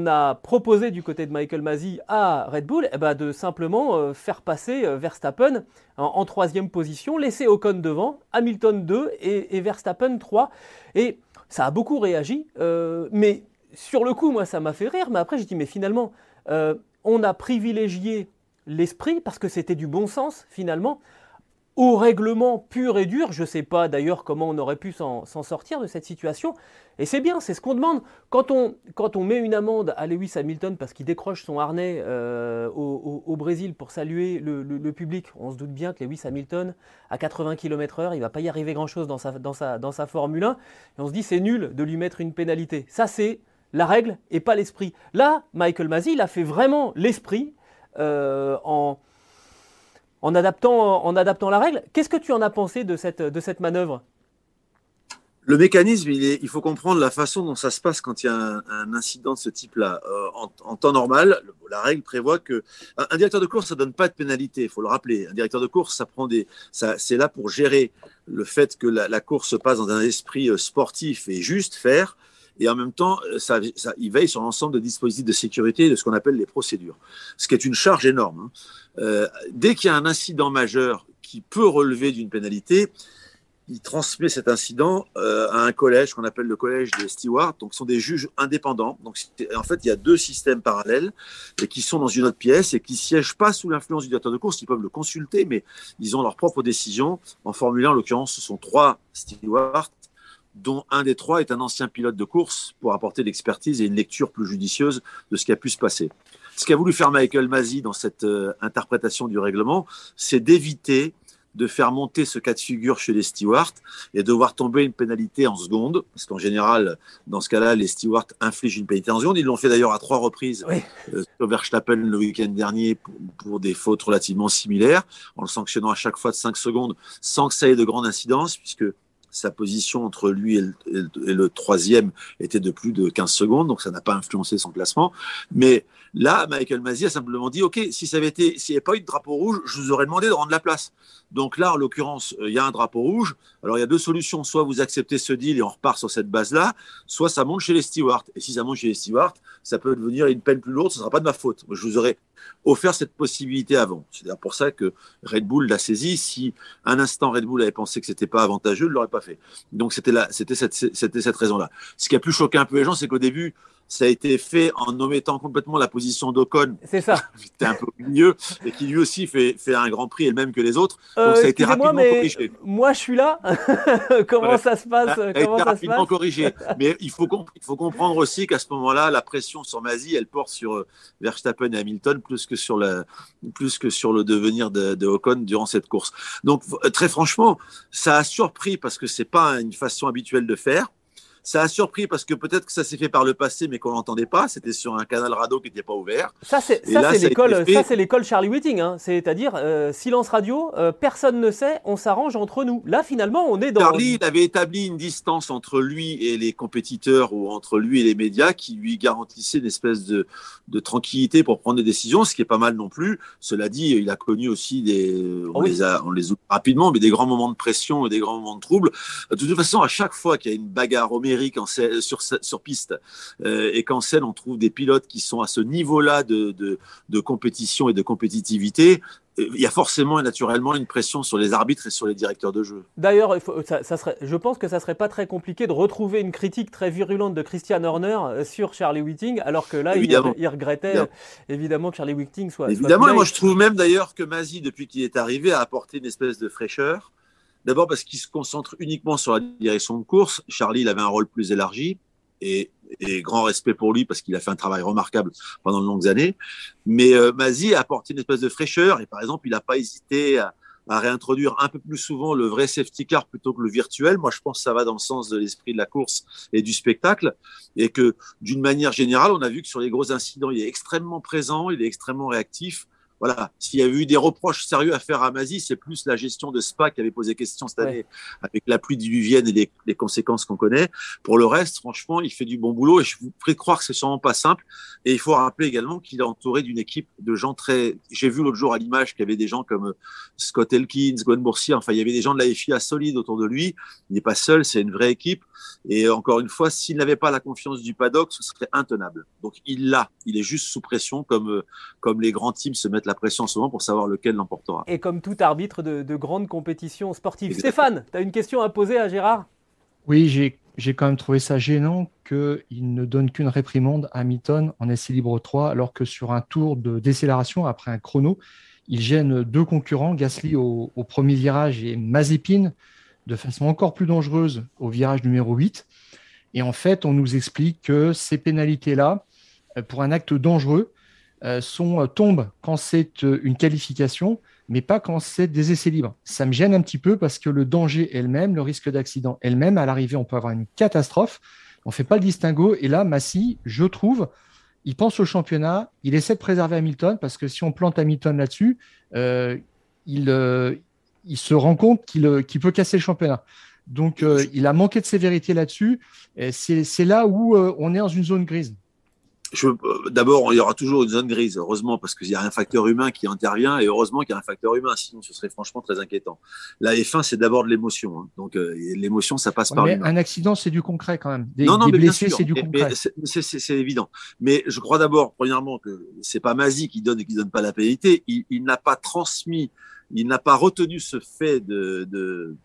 a proposé du côté de Michael Masi à Red Bull eh ben, de simplement euh, faire passer euh, Verstappen en, troisième position, laisser Ocon devant, Hamilton 2 et, Verstappen 3. Et ça a beaucoup réagi, euh, mais sur le coup, moi, ça m'a fait rire, mais après, je dis, mais finalement, on a privilégié l'esprit parce que c'était du bon sens finalement au règlement pur et dur. Je ne sais pas d'ailleurs comment on aurait pu s'en sortir de cette situation. Et c'est bien, c'est ce qu'on demande. Quand on, met une amende à Lewis Hamilton parce qu'il décroche son harnais euh, au, Brésil pour saluer le, public, on se doute bien que Lewis Hamilton, à 80 km/h, il ne va pas y arriver grand-chose dans sa Formule 1. Et on se dit c'est nul de lui mettre une pénalité. Ça, c'est la règle et pas l'esprit. Là, Michael Masi, il a fait vraiment l'esprit euh, en, en, adaptant, en adaptant la règle. Qu'est-ce que tu en as pensé de cette, de cette manœuvre? Le mécanisme, il, faut comprendre la façon dont ça se passe quand il y a un, incident de ce type-là. Euh, en, temps normal, la règle prévoit que un, directeur de course, ça donne pas de pénalité. Il faut le rappeler. Un directeur de course, ça prend des, ça, c'est là pour gérer le fait que la, la, course se passe dans un esprit euh, sportif et juste faire et en même temps, euh, il veille sur l'ensemble des dispositifs de sécurité et de ce qu'on appelle les procédures, ce qui est une charge énorme. Hein. Euh, dès qu'il y a un incident majeur qui peut relever d'une pénalité, il transmet cet incident euh, à un collège qu'on appelle le collège des stewards. Donc, ce sont des juges indépendants. Donc, en fait, il y a deux systèmes parallèles et qui sont dans une autre pièce et qui siègent pas sous l'influence du directeur de course. Ils peuvent le consulter, mais ils ont leur propre décision. En Formule 1, en l'occurrence, ce sont trois stewards dont un des trois est un ancien pilote de course pour apporter l'expertise et une lecture plus judicieuse de ce qui a pu se passer. Ce qu'a voulu faire Michael Masi dans cette euh, interprétation du règlement, c'est d'éviter de faire monter ce cas de figure chez les stewards et de voir tomber une pénalité en seconde, parce qu'en général, dans ce cas-là, les stewards infligent une pénalité en seconde. Ils l'ont fait d'ailleurs à trois reprises oui. euh, sur Verstappen le week-end dernier pour, pour, des fautes relativement similaires, en le sanctionnant à chaque fois de 5 secondes sans que ça ait de grande incidence, puisque sa position entre lui et le, troisième était de plus de 15 secondes, donc ça n'a pas influencé son classement. Mais là, Michael Masi a simplement dit, OK, si ça avait été, s'il n'y avait pas eu de drapeau rouge, je vous aurais demandé de rendre la place. Donc là, en l'occurrence, euh, il y a un drapeau rouge. Alors il y a deux solutions. Soit vous acceptez ce deal et on repart sur cette base-là, soit ça monte chez les stewards. Et si ça monte chez les stewards, ça peut devenir une peine plus lourde, ce ne sera pas de ma faute. Je vous aurais offert cette possibilité avant. C'est d'ailleurs pour ça que Red Bull l'a saisi. Si un instant Red Bull avait pensé que c'était pas avantageux, il l'aurait pas fait. Donc c'était là, c'était cette, cette raison-là. Ce qui a pu choquer un peu les gens, c'est qu'au début, ça a été fait en omettant complètement la position d'Ocon. C'est ça. C'était un peu mieux et qui lui aussi fait, fait un grand prix et le même que les autres. Donc ça a été rapidement mais corrigé. Moi, je suis là. comment ça se passe Ça a été rapidement corrigé. Mais il faut, il faut comprendre aussi qu'à ce moment-là, la pression sur Masi, elle porte sur euh, Verstappen et Hamilton plus que sur, la, plus que sur le devenir de, de Ocon durant cette course. Donc, très franchement, ça a surpris parce que c'est pas une façon habituelle de faire. Ça a surpris parce que peut-être que ça s'est fait par le passé, mais qu'on l'entendait pas. C'était sur un canal radio qui n'était pas ouvert. Ça, c'est l'école, ça, c'est l'école Charlie Whiting. Hein. C'est-à-dire euh, silence radio, euh, personne ne sait, on s'arrange entre nous. Là, finalement, on est dans. Charlie, il avait établi une distance entre lui et les compétiteurs ou entre lui et les médias qui lui garantissait une espèce de, de tranquillité pour prendre des décisions, ce qui est pas mal non plus. Cela dit, il a connu aussi des, on, les, a, on les oublie rapidement, mais des grands moments de pression et des grands moments de trouble. De toute façon, à chaque fois qu'il y a une bagarre homérique en sur, sur piste euh, et qu'en scène on trouve des pilotes qui sont à ce niveau-là de, de, de compétition et de compétitivité, il y a forcément et naturellement une pression sur les arbitres et sur les directeurs de jeu. D'ailleurs, ça, serait, je pense que ça serait pas très compliqué de retrouver une critique très virulente de Christian Horner euh, sur Charlie Whiting, alors que là, il, regrettait euh, évidemment. que Charlie Whiting soit. Évidemment, moi je trouve même d'ailleurs que Mazi, depuis qu'il est arrivé, a apporté une espèce de fraîcheur. D'abord parce qu'il se concentre uniquement sur la direction de course. Charlie, il avait un rôle plus élargi et, grand respect pour lui parce qu'il a fait un travail remarquable pendant de longues années. Mais euh, Mazi a apporté une espèce de fraîcheur et par exemple, il n'a pas hésité à, réintroduire un peu plus souvent le vrai safety car plutôt que le virtuel. Moi, je pense que ça va dans le sens de l'esprit de la course et du spectacle et que d'une manière générale, on a vu que sur les gros incidents, il est extrêmement présent, il est extrêmement réactif voilà, s'il y avait eu des reproches sérieux à faire à Mazi, c'est plus la gestion de Spa qui avait posé question cette année avec la pluie diluvienne et les, conséquences qu'on connaît. Pour le reste, franchement, il fait du bon boulot et je vous prie de croire que c'est sûrement pas simple. Et il faut rappeler également qu'il est entouré d'une équipe de gens très. J'ai vu l'autre jour à l'image qu'il y avait des gens comme Scott Elkins, Gwen Boursier. Enfin, il y avait des gens de la FIA solides autour de lui. Il n'est pas seul, c'est une vraie équipe. Et encore une fois, s'il n'avait pas la confiance du paddock, ce serait intenable. Donc il l'a, il est juste sous pression, comme, comme les grands teams se mettent la pression souvent pour savoir lequel l'emportera. Et comme tout arbitre de, de grandes compétitions sportives. Stéphane, tu as une question à poser à Gérard? Oui, j'ai quand même trouvé ça gênant qu'il ne donne qu'une réprimande à Hamilton en essai libre 3, alors que sur un tour de décélération après un chrono, il gêne deux concurrents, Gasly au, au premier virage et Mazepin de façon encore plus dangereuse au virage numéro 8. Et en fait, on nous explique que ces pénalités-là, euh, pour un acte dangereux, euh, sont, euh, tombent quand c'est une qualification, mais pas quand c'est des essais libres. Ça me gêne un petit peu parce que le danger elle-même, le risque d'accident elle-même, à l'arrivée, on peut avoir une catastrophe. On ne fait pas le distinguo. Et là, Massy, je trouve, il pense au championnat, il essaie de préserver Hamilton parce que si on plante Hamilton là-dessus, il, se rend compte euh, qu'il peut casser le championnat. Donc, euh, il a manqué de sévérité là-dessus. C'est là où euh, on est dans une zone grise. D'abord, il y aura toujours une zone grise, heureusement, parce qu'il y a un facteur humain qui intervient, et heureusement qu'il y a un facteur humain, sinon ce serait franchement très inquiétant. La F1, c'est d'abord de l'émotion. Hein. Donc, l'émotion, ça passe par Un accident, c'est du concret quand même. Des, non, non, blessés, c'est du concret. C'est évident. Mais je crois d'abord, premièrement, que c'est pas Mazi qui donne et qui donne pas la pénalité. il n'a pas transmis il n'a pas retenu ce fait de, de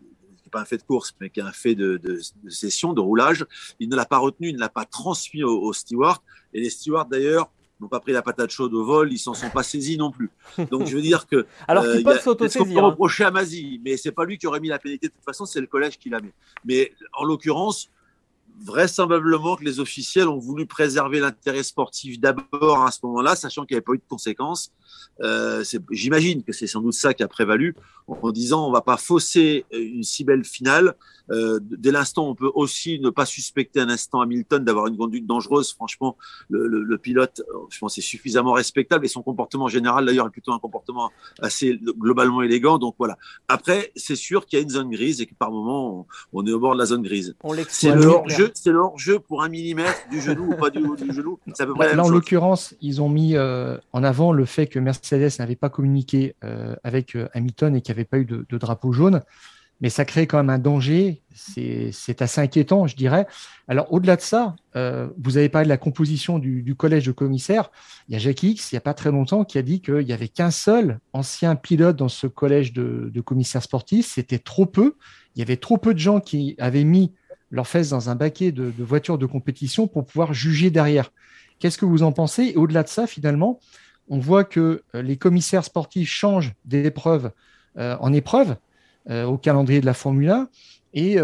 qui pas un fait de course, mais qui est un fait de, de, de session, de roulage. Il ne l'a pas retenu, il ne l'a pas transmis aux au stewards. Et les stewards, d'ailleurs, n'ont pas pris la patate chaude au vol, ils s'en sont pas saisis non plus. Donc je veux dire que alors euh, peuvent s'autosaisir. Hein. reprocher à Mazi, mais c'est pas lui qui aurait mis la pénalité de toute façon, c'est le collège qui l'a mis. Mais en l'occurrence, vraisemblablement que les officiels ont voulu préserver l'intérêt sportif d'abord à ce moment-là, sachant qu'il n'y avait pas eu de conséquences. Euh, J'imagine que c'est sans doute ça qui a prévalu en disant on va pas fausser une si belle finale. Euh, dès l'instant, on peut aussi ne pas suspecter un instant Hamilton d'avoir une conduite dangereuse. Franchement, le, le, le pilote, je pense, est suffisamment respectable et son comportement général, d'ailleurs, est plutôt un comportement assez globalement élégant. Donc voilà. Après, c'est sûr qu'il y a une zone grise et que par moment, on, on est au bord de la zone grise. C'est le hors-jeu, c'est le hors-jeu pour un millimètre du genou ou pas du, du genou. Là, en l'occurrence, ils ont mis euh, en avant le fait que Mercedes n'avait pas communiqué euh, avec euh, Hamilton et qu'il n'y avait pas eu de, de drapeau jaune mais ça crée quand même un danger. C'est assez inquiétant, je dirais. Alors, au-delà de ça, euh, vous avez parlé de la composition du, collège de commissaires. Il y a Jacques X, il n'y a pas très longtemps, qui a dit qu'il n'y avait qu'un seul ancien pilote dans ce collège de, commissaires sportifs. C'était trop peu. Il y avait trop peu de gens qui avaient mis leurs fesses dans un baquet de, voitures de compétition pour pouvoir juger derrière. Qu'est-ce que vous en pensez? Et au-delà de ça, finalement, on voit que euh, les commissaires sportifs changent d'épreuve euh, en épreuve euh, au calendrier de la Formule 1 et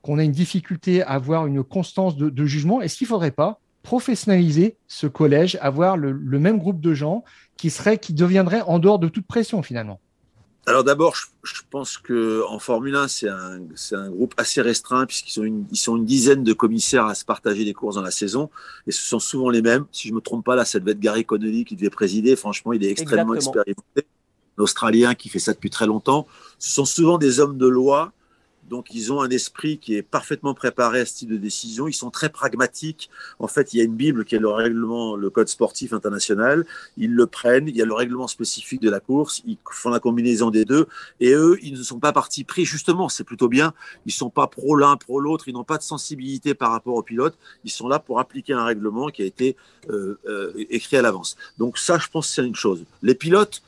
qu'on a une difficulté à avoir une constance de, jugement, est-ce qu'il ne faudrait pas professionnaliser ce collège, avoir le, même groupe de gens qui, serait, qui deviendrait en dehors de toute pression finalement? Alors d'abord, je, pense que en Formule 1, c'est un, un, groupe assez restreint puisqu'ils sont une, ils sont une dizaine de commissaires à se partager des courses dans la saison et ce sont souvent les mêmes. Si je me trompe pas, là, ça devait être Gary Connolly qui devait présider. Franchement, il est extrêmement expérimenté. L'Australien qui fait ça depuis très longtemps. Ce sont souvent des hommes de loi donc, ils ont un esprit qui est parfaitement préparé à ce type de décision. Ils sont très pragmatiques. En fait, il y a une Bible qui est le règlement, le code sportif international. Ils le prennent. Il y a le règlement spécifique de la course. Ils font la combinaison des deux. Et eux, ils ne sont pas partis pris. Justement, c'est plutôt bien. Ils sont pas pro l'un, pro l'autre. Ils n'ont pas de sensibilité par rapport aux pilotes. Ils sont là pour appliquer un règlement qui a été euh, euh, écrit à l'avance. Donc ça, je pense c'est une chose. Les pilotes,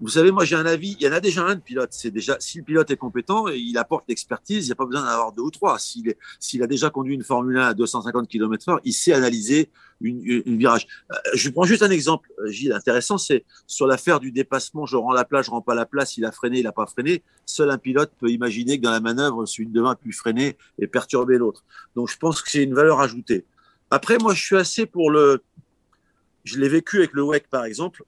vous savez, moi j'ai un avis, il y en a déjà un de pilote. C'est déjà si le pilote est compétent, il apporte l'expertise, il n'y a pas besoin d'en avoir deux ou trois. S'il s'il a déjà conduit une Formule 1 à 250 km/h, il sait analyser une, une virage. Euh, je prends juste un exemple, euh, Gilles, intéressant, c'est sur l'affaire du dépassement, je rends la place, je rends pas la place, il a freiné, il n'a pas freiné. Seul un pilote peut imaginer que dans la manœuvre, celui de devant a pu freiner et perturber l'autre. Donc je pense que c'est une valeur ajoutée. Après, moi je suis assez pour le, je l'ai vécu avec le WEC par exemple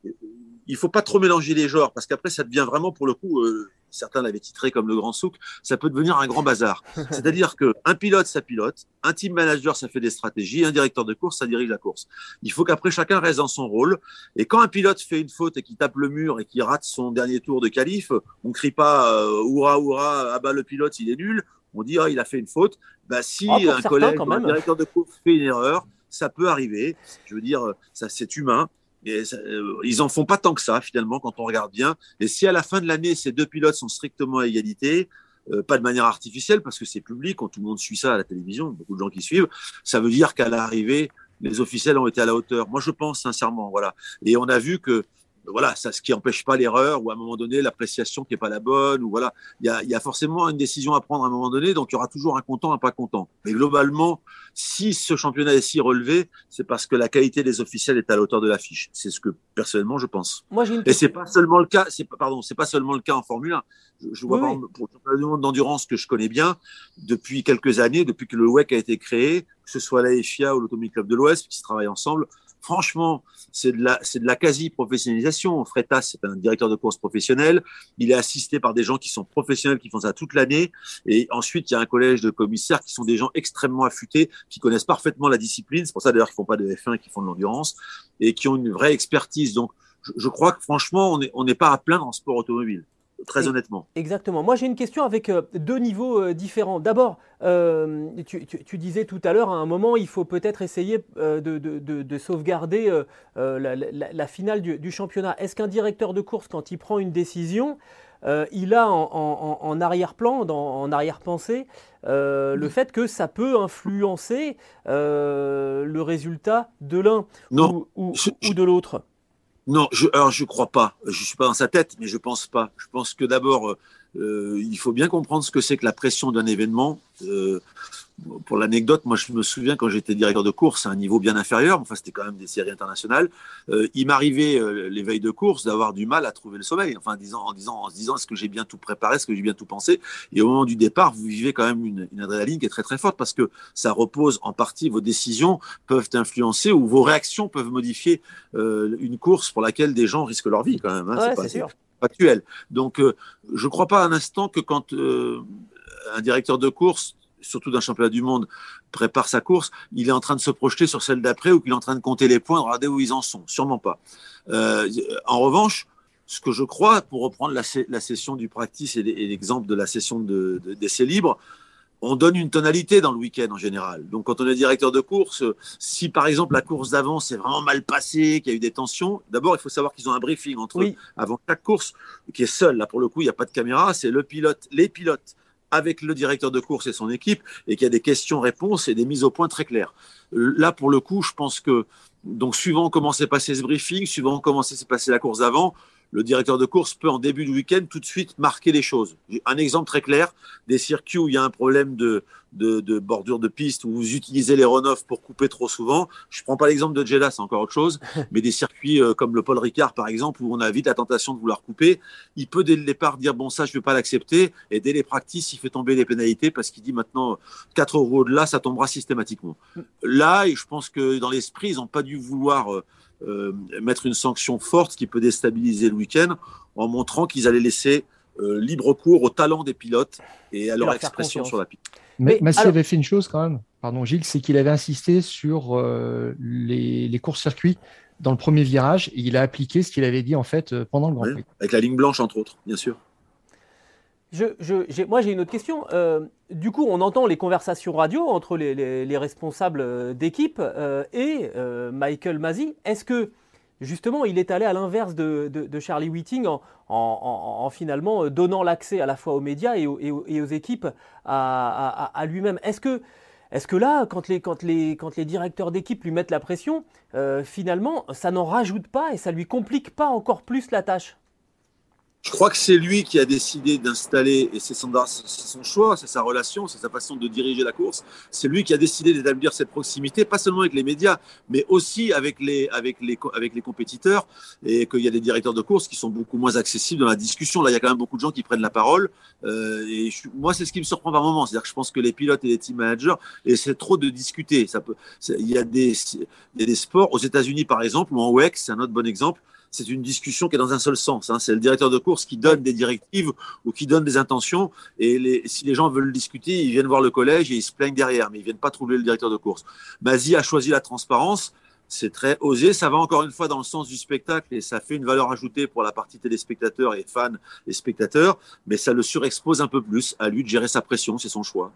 il faut pas trop mélanger les genres parce qu'après ça devient vraiment pour le coup euh, certains l'avaient titré comme le grand souk ça peut devenir un grand bazar. C'est-à-dire que un pilote ça pilote un team manager ça fait des stratégies un directeur de course ça dirige la course. Il faut qu'après chacun reste dans son rôle. Et quand un pilote fait une faute et qui tape le mur et qui rate son dernier tour de qualif on crie pas euh, oura oura ah bah le pilote il est nul. On dit ah, il a fait une faute. Bah si oh, un collègue un directeur de course fait une erreur ça peut arriver. Je veux dire ça c'est humain et euh, ils en font pas tant que ça finalement quand on regarde bien. Et si à la fin de l'année ces deux pilotes sont strictement à égalité, euh, pas de manière artificielle parce que c'est public, quand tout le monde suit ça à la télévision, beaucoup de gens qui suivent, ça veut dire qu'à l'arrivée les officiels ont été à la hauteur. Moi je pense sincèrement, voilà. Et on a vu que voilà, ça, ce qui n'empêche pas l'erreur ou à un moment donné l'appréciation qui n'est pas la bonne ou voilà, il y a, y a, forcément une décision à prendre à un moment donné, donc il y aura toujours un content, un pas content. Mais globalement, si ce championnat est si relevé, c'est parce que la qualité des officiels est à la hauteur de l'affiche. C'est ce que personnellement je pense. Moi, une Et c'est pas seulement le cas, c'est pardon, c'est pas seulement le cas en Formule 1. Je, je vois oui, pour le championnat du monde d'endurance que je connais bien depuis quelques années, depuis que le WEC a été créé, que ce soit la FIA ou l'Automobile Club de l'Ouest, qui se travaillent ensemble, Franchement, c'est de la, c'est de la quasi-professionnalisation. Freitas, c'est un directeur de course professionnel. Il est assisté par des gens qui sont professionnels, qui font ça toute l'année. Et ensuite, il y a un collège de commissaires qui sont des gens extrêmement affûtés, qui connaissent parfaitement la discipline. C'est pour ça d'ailleurs qu'ils font pas de F1, qui font de l'endurance et qui ont une vraie expertise. Donc, je, crois que franchement, on n'est on pas à plaindre en sport automobile très honnêtement. Exactement. Moi, j'ai une question avec euh, deux niveaux euh, différents. D'abord, euh, tu, tu, tu, disais tout à l'heure, à un moment, il faut peut-être essayer de, de, de, de, sauvegarder la, la, la, finale du, du championnat. Est-ce qu'un directeur de course, quand il prend une décision, il a en, en, en arrière-plan, en arrière-pensée, le fait que ça peut influencer le résultat de l'un ou, ou, ou de l'autre? Non, je, alors je crois pas. Je suis pas dans sa tête, mais je pense pas. Je pense que d'abord, euh, il faut bien comprendre ce que c'est que la pression d'un événement. Euh, pour l'anecdote, moi je me souviens quand j'étais directeur de course à un niveau bien inférieur, enfin c'était quand même des séries internationales, euh, il m'arrivait euh, les veilles de course d'avoir du mal à trouver le sommeil, enfin en disant, en disant, en se disant est-ce que j'ai bien tout préparé, est-ce que j'ai bien tout pensé, et au moment du départ, vous vivez quand même une, une adrénaline qui est très très forte parce que ça repose en partie, vos décisions peuvent influencer ou vos réactions peuvent modifier euh, une course pour laquelle des gens risquent leur vie quand même. Hein, ouais, c'est sûr. Actuel. Donc, euh, je ne crois pas un instant que quand euh, un directeur de course surtout d'un championnat du monde, prépare sa course, il est en train de se projeter sur celle d'après ou qu'il est en train de compter les points, regarder où ils en sont. Sûrement pas. Euh, en revanche, ce que je crois, pour reprendre la, la session du practice et l'exemple de la session d'essai de, de, libre, on donne une tonalité dans le week-end en général. Donc, quand on est directeur de course, si par exemple la course d'avant s'est vraiment mal passée, qu'il y a eu des tensions, d'abord il faut savoir qu'ils ont un briefing entre oui. eux avant chaque course, qui est seul. Là, pour le coup, il n'y a pas de caméra, c'est le pilote, les pilotes avec le directeur de course et son équipe et qu'il y a des questions-réponses et des mises au point très claires. Là, pour le coup, je pense que, donc, suivant comment s'est passé ce briefing, suivant comment s'est passé la course avant, le directeur de course peut en début de week-end tout de suite marquer les choses. Un exemple très clair, des circuits où il y a un problème de, de, de bordure de piste, où vous utilisez les run-off pour couper trop souvent. Je prends pas l'exemple de Jeddah, c'est encore autre chose, mais des circuits euh, comme le Paul Ricard par exemple, où on a vite la tentation de vouloir couper, il peut dès le départ dire bon ça je vais pas l'accepter, et dès les practices il fait tomber les pénalités parce qu'il dit maintenant 4 euros au-delà ça tombera systématiquement. Là, et je pense que dans l'esprit ils n'ont pas dû vouloir euh, mettre une sanction forte qui peut déstabiliser le week-end en montrant qu'ils allaient laisser libre cours au talent des pilotes et à leur expression sur la piste. Mais, Massy avait fait une chose quand même, pardon Gilles, c'est qu'il avait insisté sur les, les courts-circuits dans le premier virage et il a appliqué ce qu'il avait dit en fait euh, pendant le Grand Prix. avec la ligne blanche entre autres, bien sûr. Moi, j'ai une autre question. Euh, du coup, on entend les conversations radio entre les, responsables euh, d'équipe et Michael Masi. Est-ce que, justement, il est allé à l'inverse de, Charlie Whiting en, finalement donnant l'accès à la fois aux médias et aux, équipes à, lui-même? Est-ce que est-ce que là, quand les, directeurs d'équipe lui mettent la pression, euh, finalement, ça n'en rajoute pas et ça lui complique pas encore plus la tâche? Je crois que c'est lui qui a décidé d'installer, et c'est son, choix, c'est sa relation, c'est sa façon de diriger la course. C'est lui qui a décidé d'établir cette proximité, pas seulement avec les médias, mais aussi avec les, avec les, avec les compétiteurs, et qu'il y a des directeurs de course qui sont beaucoup moins accessibles dans la discussion. Là, il y a quand même beaucoup de gens qui prennent la parole, euh, et moi, c'est ce qui me surprend par moment. C'est-à-dire que je pense que les pilotes et les team managers essaient trop de discuter. Ça peut, il y a des, il y a des sports aux États-Unis, par exemple, ou en WEC, c'est un autre bon exemple c'est une discussion qui est dans un seul sens. Hein. C'est le directeur de course qui donne des directives ou qui donne des intentions. Et les, si les gens veulent discuter, ils viennent voir le collège et ils se plaignent derrière, mais ils viennent pas trouver le directeur de course. Mazie a choisi la transparence. C'est très osé. Ça va encore une fois dans le sens du spectacle et ça fait une valeur ajoutée pour la partie téléspectateurs et fans et spectateurs, mais ça le surexpose un peu plus. À lui de gérer sa pression, c'est son choix.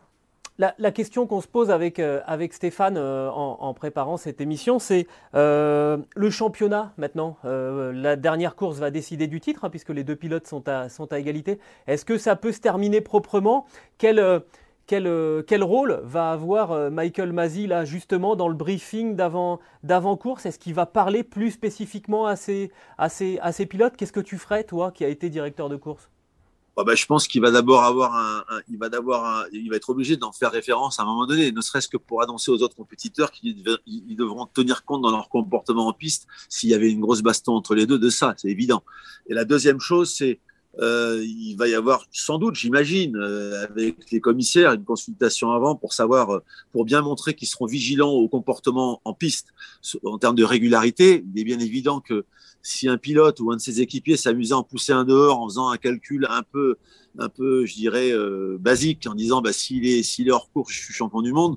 La, question qu'on se pose avec, euh, avec Stéphane euh, en, préparant cette émission, c'est euh, le championnat maintenant. la dernière course va décider du titre, hein, puisque les deux pilotes sont à, égalité. Est-ce que ça peut se terminer proprement? Quel, rôle va avoir Michael Masi là justement dans le briefing d'avant-course Est-ce qu'il va parler plus spécifiquement à ses, à ses pilotes? Qu'est-ce que tu ferais, toi, qui as été directeur de course? Oh, bah, je pense qu'il va d'abord avoir un, il va d'abord il va être obligé d'en faire référence à un moment donné, ne serait-ce que pour annoncer aux autres compétiteurs qu'ils devront tenir compte dans leur comportement en piste s'il y avait une grosse baston entre les deux de ça, c'est évident. Et la deuxième chose, c'est euh, il va y avoir sans doute, j'imagine, euh, avec les commissaires, une consultation avant pour savoir, euh, pour bien montrer qu'ils seront vigilants au comportement en piste en termes de régularité. Il est bien évident que si un pilote ou un de ses équipiers s'amusait à en pousser un dehors en faisant un calcul un peu, un peu, je dirais, euh, basique, en disant bah, s'il est, s'il est hors cours, je suis champion du monde.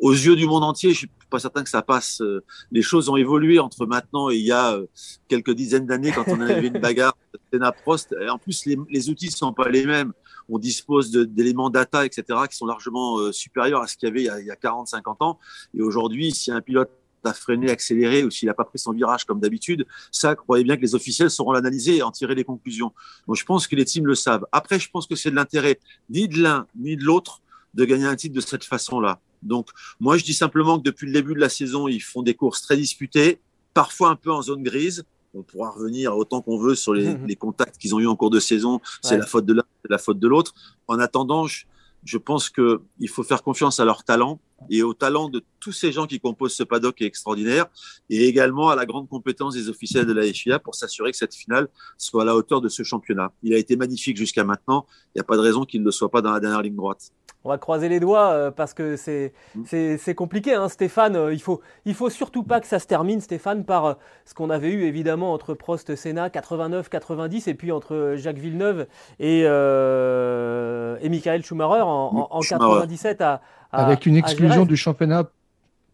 Aux yeux du monde entier, je suis pas certain que ça passe. Euh, les choses ont évolué entre maintenant et il y a euh, quelques dizaines d'années quand on avait une bagarre Senna Prost. Et en plus, les, outils sont pas les mêmes. On dispose d'éléments data, etc., qui sont largement supérieurs à ce qu'il y avait il y a, a 40, 50 ans. Et aujourd'hui, si un pilote a freiné, accéléré ou s'il n'a pas pris son virage comme d'habitude, ça, croyez bien que les officiels sauront l'analyser et en tirer les conclusions. Donc je pense que les teams le savent. Après, je pense que c'est de l'intérêt ni de l'un ni de l'autre de gagner un titre de cette façon-là. Donc moi, je dis simplement que depuis le début de la saison, ils font des courses très disputées, parfois un peu en zone grise. On pourra revenir autant qu'on veut sur les, contacts qu'ils ont eu en cours de saison. C'est la faute de l'un, c'est la faute de l'autre. En attendant, je, je pense qu'il faut faire confiance à leur talent et au talent de tous ces gens qui composent ce paddock qui est extraordinaire et également à la grande compétence des officiels de la FIA pour s'assurer que cette finale soit à la hauteur de ce championnat. Il a été magnifique jusqu'à maintenant. Il n'y a pas de raison qu'il ne le soit pas dans la dernière ligne droite. On va croiser les doigts euh, parce que c'est mm. compliqué, hein, Stéphane. Euh, il faut il faut surtout pas que ça se termine, Stéphane, par euh, ce qu'on avait eu évidemment entre Prost, Senna, 89-90, et puis entre Jacques Villeneuve et et Michael Schumacher en, en, 97 à, avec une exclusion du championnat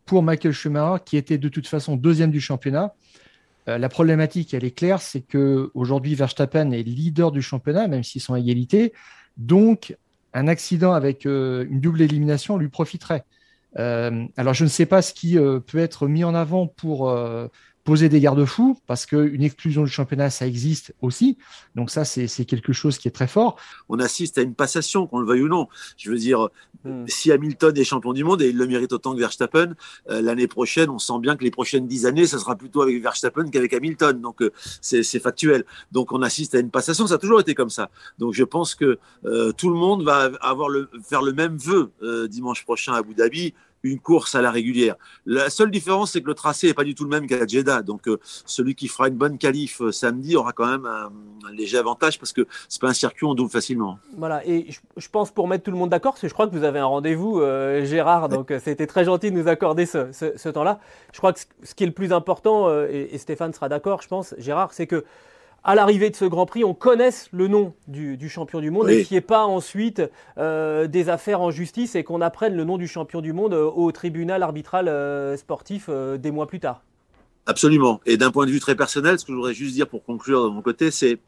pour Michael Schumacher qui était de toute façon deuxième du championnat. la problématique, elle est claire, c'est que aujourd'hui Verstappen est leader du championnat, même s'ils sont à égalité. Donc, un accident avec euh, une double élimination lui profiterait. Euh, alors, je ne sais pas ce qui euh, peut être mis en avant pour poser des garde-fous, parce qu'une exclusion du championnat, ça existe aussi. Donc ça, c'est quelque chose qui est très fort. On assiste à une passation, qu'on le veuille ou non. Je veux dire, hmm. si Hamilton est champion du monde, et il le mérite autant que Verstappen, euh, l'année prochaine, on sent bien que les prochaines dix années, ça sera plutôt avec Verstappen qu'avec Hamilton. Donc euh, c'est factuel. Donc on assiste à une passation, ça a toujours été comme ça. Donc je pense que euh, tout le monde va avoir le, faire le même vœu dimanche prochain à Abu Dhabi une course à la régulière. La seule différence, c'est que le tracé n'est pas du tout le même qu'à Jeddah. Donc, euh, celui qui fera une bonne qualif euh, samedi aura quand même un, léger avantage parce que c'est pas un circuit où on double facilement. Voilà. Et je, pense pour mettre tout le monde d'accord, parce que je crois que vous avez un rendez-vous, Gérard. Donc, c'était très gentil de nous accorder ce, temps-là. Je crois que ce qui est le plus important, et Stéphane sera d'accord, je pense, Gérard, c'est que à l'arrivée de ce Grand Prix, on connaisse le nom du, champion du monde et qu'il n'y ait pas ensuite euh, des affaires en justice et qu'on apprenne le nom du champion du monde euh, au tribunal arbitral euh, sportif des mois plus tard. Absolument. Et d'un point de vue très personnel, ce que je voudrais juste dire pour conclure de mon côté, c'est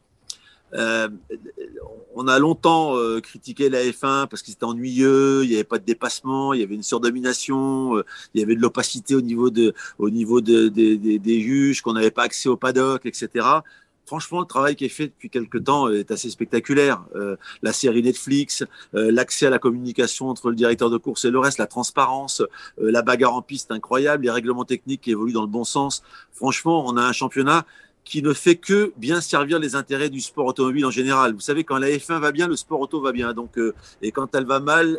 on a longtemps critiqué la F1 parce que c'était ennuyeux, il n'y avait pas de dépassement, il y avait une surdomination, il y avait de l'opacité au niveau, de, au niveau de, des juges, qu'on n'avait pas accès au paddock, etc franchement, le travail qui est fait depuis quelques temps est assez spectaculaire. Euh, la série Netflix, euh, l'accès à la communication entre le directeur de course et le reste, la transparence, euh, la bagarre en piste incroyable, les règlements techniques qui évoluent dans le bon sens. Franchement, on a un championnat qui ne fait que bien servir les intérêts du sport automobile en général. Vous savez, quand la F1 va bien, le sport auto va bien. Donc, et quand elle va mal,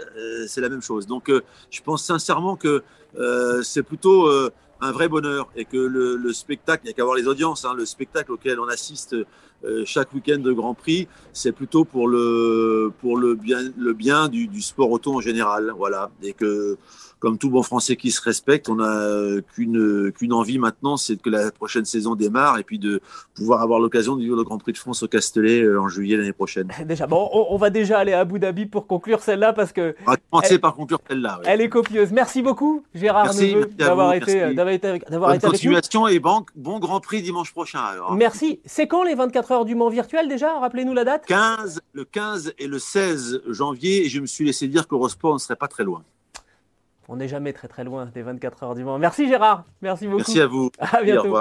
c'est la même chose. Donc, je pense sincèrement que c'est plutôt un vrai bonheur et que le, spectacle, il n'y a qu'à voir les audiences, hein, le spectacle auquel on assiste chaque week-end de Grand Prix, c'est plutôt pour le, pour le bien, le bien du, du, sport auto en général. Voilà. Et que comme tout bon Français qui se respecte, on n'a qu'une qu'une envie maintenant, c'est que la prochaine saison démarre et puis de pouvoir avoir l'occasion de vivre le Grand Prix de France au Castellet euh, en juillet l'année prochaine. Déjà, bon, on, va déjà aller à Abu Dhabi pour conclure celle-là parce que. On va commencer par conclure celle-là. Elle est copieuse. Merci beaucoup, Gérard d'avoir été, d'avoir été, d'avoir été continuation et bon, bon Grand Prix dimanche prochain. Alors. Merci. C'est quand les 24 heures du Mans virtuel déjà Rappelez-nous la date. 15, le 15 et le 16 janvier. Et je me suis laissé dire qu'Eurosport ne serait pas très loin. On n'est jamais très très loin des 24 heures du Mans. Merci Gérard, merci beaucoup. Merci à vous. À bientôt.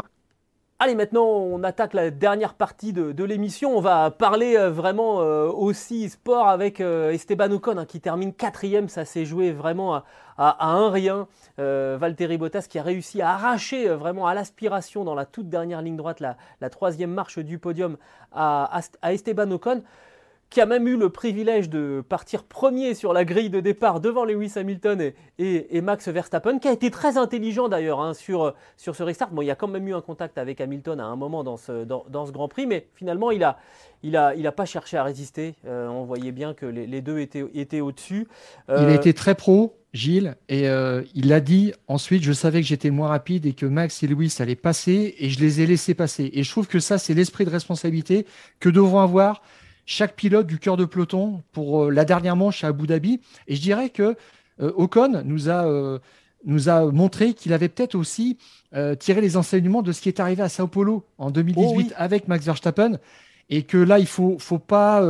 Allez, maintenant, on attaque la dernière partie de, l'émission. On va parler euh, vraiment euh, aussi sport avec euh, Esteban Ocon, hein, qui termine quatrième. Ça s'est joué vraiment à, un rien. Valtteri Bottas qui a réussi à arracher vraiment à l'aspiration dans la toute dernière ligne droite la, troisième marche du podium à, à Esteban Ocon qui a même eu le privilège de partir premier sur la grille de départ devant Lewis Hamilton et, Max Verstappen, qui a été très intelligent d'ailleurs hein, sur, sur ce restart. Bon, il y a quand même eu un contact avec Hamilton à un moment dans ce, dans, ce Grand Prix, mais finalement, il n'a il a, il a pas cherché à résister. Euh, on voyait bien que les, deux étaient, étaient au-dessus. Euh, il a été très pro, Gilles, et euh, il l'a dit ensuite, je savais que j'étais moins rapide et que Max et Lewis allaient passer, et je les ai laissés passer. Et je trouve que ça, c'est l'esprit de responsabilité que devront avoir chaque pilote du cœur de peloton pour euh, la dernière manche à Abu Dhabi. Et je dirais que euh, Ocon nous a, euh, nous a montré qu'il avait peut-être aussi tiré les enseignements de ce qui est arrivé à Sao Paulo en 2018 avec Max Verstappen. Et que là, il ne faut, faut pas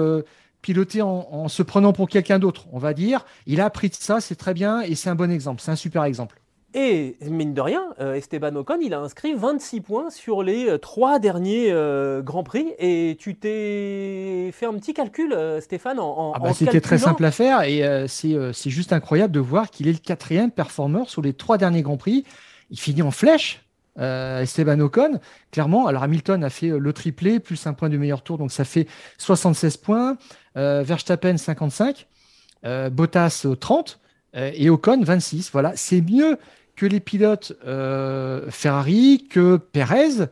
piloter en, en, se prenant pour quelqu'un d'autre, on va dire. Il a appris de ça, c'est très bien et c'est un bon exemple, c'est un super exemple. Et mine de rien, euh, Esteban Ocon, il a inscrit 26 points sur les euh, trois derniers euh, Grands Prix. Et tu t'es fait un petit calcul, Stéphane, en, ah bah, C'était très simple à faire et c'est juste incroyable de voir qu'il est le quatrième performeur sur les trois derniers Grands Prix. Il finit en flèche. Esteban Ocon, clairement. Alors Hamilton a fait le triplé, plus un point du meilleur tour, donc ça fait 76 points. Verstappen 55, Bottas 30 et Ocon 26. Voilà, c'est mieux que les pilotes euh, Ferrari, que Perez,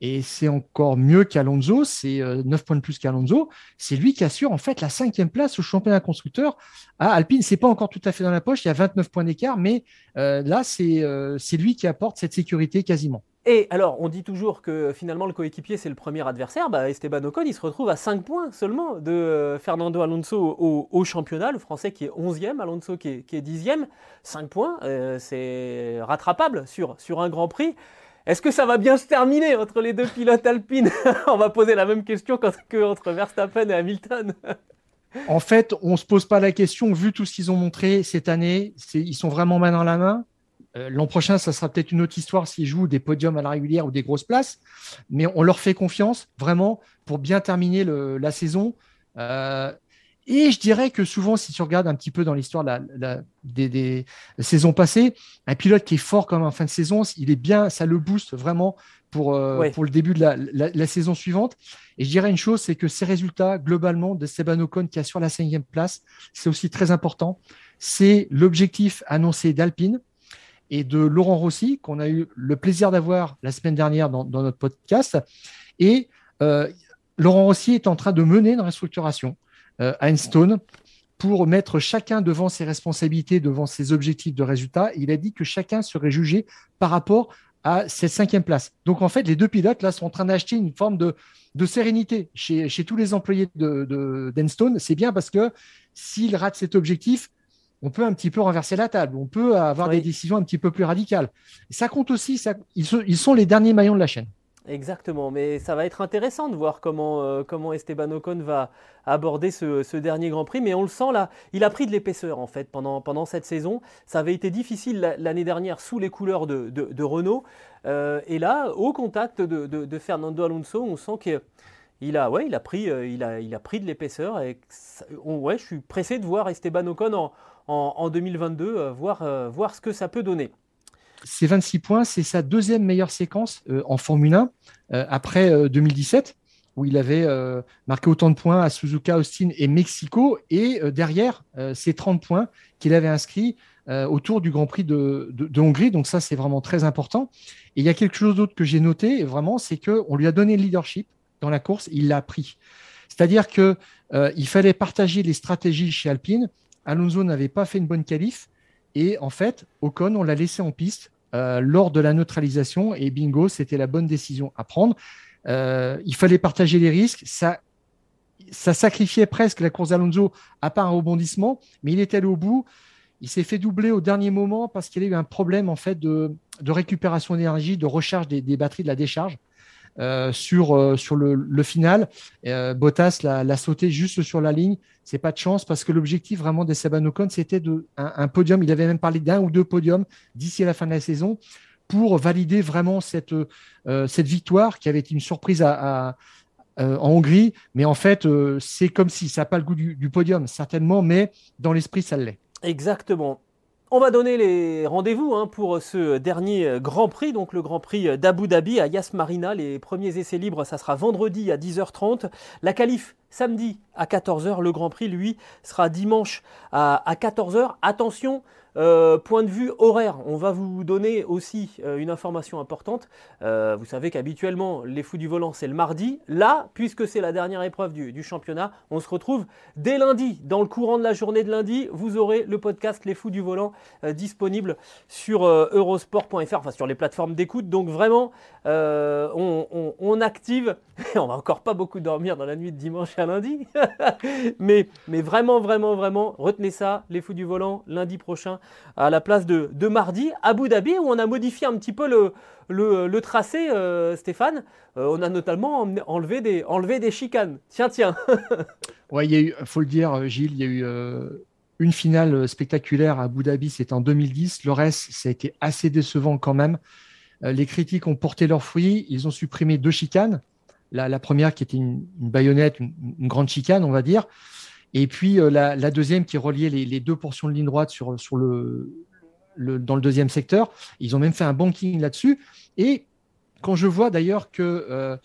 et c'est encore mieux qu'Alonso, c'est 9 euh, points de plus qu'Alonso. C'est lui qui assure en fait la cinquième place au championnat constructeur à Alpine. C'est pas encore tout à fait dans la poche, il y a 29 points d'écart, mais euh, là, c'est lui qui apporte cette sécurité quasiment. Et alors, on dit toujours que finalement le coéquipier c'est le premier adversaire. Bah, Esteban Ocon, il se retrouve à 5 points seulement de euh, Fernando Alonso au, championnat, le français qui est 11e, Alonso qui est, 10e. 5 points, euh, c'est rattrapable sur, sur un grand prix. Est-ce que ça va bien se terminer entre les deux pilotes alpines? On va poser la même question qu'entre Verstappen et Hamilton. en fait, on ne se pose pas la question, vu tout ce qu'ils ont montré cette année, ils sont vraiment main dans la main? Euh, l'an prochain, ça sera peut-être une autre histoire s'ils jouent des podiums à la régulière ou des grosses places, mais on leur fait confiance vraiment pour bien terminer la saison. Euh, et je dirais que souvent, si tu regardes un petit peu dans l'histoire des, saisons passées, un pilote qui est fort comme en fin de saison, il est bien, ça le booste vraiment pour, euh, pour le début de la, saison suivante. Et je dirais une chose, c'est que ces résultats, globalement, de Seban Ocon qui assure la cinquième place, c'est aussi très important. C'est l'objectif annoncé d'Alpine et de Laurent Rossi, qu'on a eu le plaisir d'avoir la semaine dernière dans, notre podcast. Et euh, Laurent Rossi est en train de mener une restructuration euh, à Enstone pour mettre chacun devant ses responsabilités, devant ses objectifs de résultat. Il a dit que chacun serait jugé par rapport à cette cinquième place. Donc en fait, les deux pilotes là sont en train d'acheter une forme de, sérénité chez, tous les employés de d'Enstone. C'est bien parce que s'ils ratent cet objectif, on peut un petit peu renverser la table, on peut avoir des décisions un petit peu plus radicales. ça compte aussi, ça, ils, sont les derniers maillons de la chaîne. Exactement, mais ça va être intéressant de voir comment, euh, comment Esteban Ocon va aborder ce, dernier Grand Prix. Mais on le sent là, il a pris de l'épaisseur en fait pendant, pendant cette saison. Ça avait été difficile l'année dernière sous les couleurs de, de, Renault. Euh, et là, au contact de, de, Fernando Alonso, on sent qu'il a, ouais, il a, pris, euh, il a, il a pris de l'épaisseur. Et ouais, je suis pressé de voir Esteban Ocon en, en, 2022, euh, voir, euh, voir ce que ça peut donner. Ces 26 points, c'est sa deuxième meilleure séquence euh, en Formule 1 après 2017 où il avait marqué autant de points à Suzuka, Austin et Mexico, et derrière ces 30 points qu'il avait inscrits autour du Grand Prix de, Hongrie. Donc ça, c'est vraiment très important. Et il y a quelque chose d'autre que j'ai noté, vraiment, c'est qu'on lui a donné le leadership dans la course, il l'a pris. C'est-à-dire qu'il il fallait partager les stratégies chez Alpine. Alonso n'avait pas fait une bonne qualif. Et en fait, Ocon, on l'a laissé en piste euh, lors de la neutralisation. Et bingo, c'était la bonne décision à prendre. Euh, il fallait partager les risques. Ça, ça sacrifiait presque la course d'Alonso, à part un rebondissement. Mais il est allé au bout. Il s'est fait doubler au dernier moment parce qu'il a eu un problème en fait de, récupération d'énergie, de recharge des, batteries de la décharge. Euh, sur, sur le, final. Bottas l'a sauté juste sur la ligne. C'est pas de chance parce que l'objectif vraiment d'Esteban Ocon, c'était de, un, podium. Il avait même parlé d'un ou deux podiums d'ici à la fin de la saison pour valider vraiment cette, cette victoire qui avait été une surprise à, en Hongrie. Mais en fait, c'est comme si ça n'a pas le goût du podium, certainement, mais dans l'esprit, ça l'est. Exactement. On va donner les rendez-vous hein, pour ce dernier Grand Prix, donc le Grand Prix d'Abu Dhabi à Yas Marina. Les premiers essais libres, ça sera vendredi à 10h30. La qualif samedi à 14h. Le Grand Prix, lui, sera dimanche à, à 14h. Attention, euh, point de vue horaire, on va vous donner aussi euh, une information importante. Euh, vous savez qu'habituellement, les fous du volant, c'est le mardi. Là, puisque c'est la dernière épreuve du, championnat, on se retrouve dès lundi. Dans le courant de la journée de lundi, vous aurez le podcast Les fous du volant disponible sur eurosport.fr, enfin sur les plateformes d'écoute. Donc vraiment, on, active. on va encore pas beaucoup dormir dans la nuit de dimanche à lundi. mais, mais vraiment, vraiment, vraiment, retenez ça, les fous du volant, lundi prochain à la place de, mardi, Abu Dhabi, où on a modifié un petit peu le, le, tracé, euh, Stéphane. Euh, on a notamment enlevé des, enlevé des chicanes. Tiens, tiens. ouais, il faut le dire, Gilles, il y a eu euh, une finale spectaculaire à Abu Dhabi, c'était en 2010. Le reste, ça a été assez décevant quand même. Les critiques ont porté leurs fruits. Ils ont supprimé deux chicanes. La, première qui était une, baïonnette, une, grande chicane, on va dire. Et puis euh, la, deuxième qui reliait les, deux portions de ligne droite dans le deuxième secteur. Ils ont même fait un banking là-dessus. Et quand je vois d'ailleurs qu'ils euh,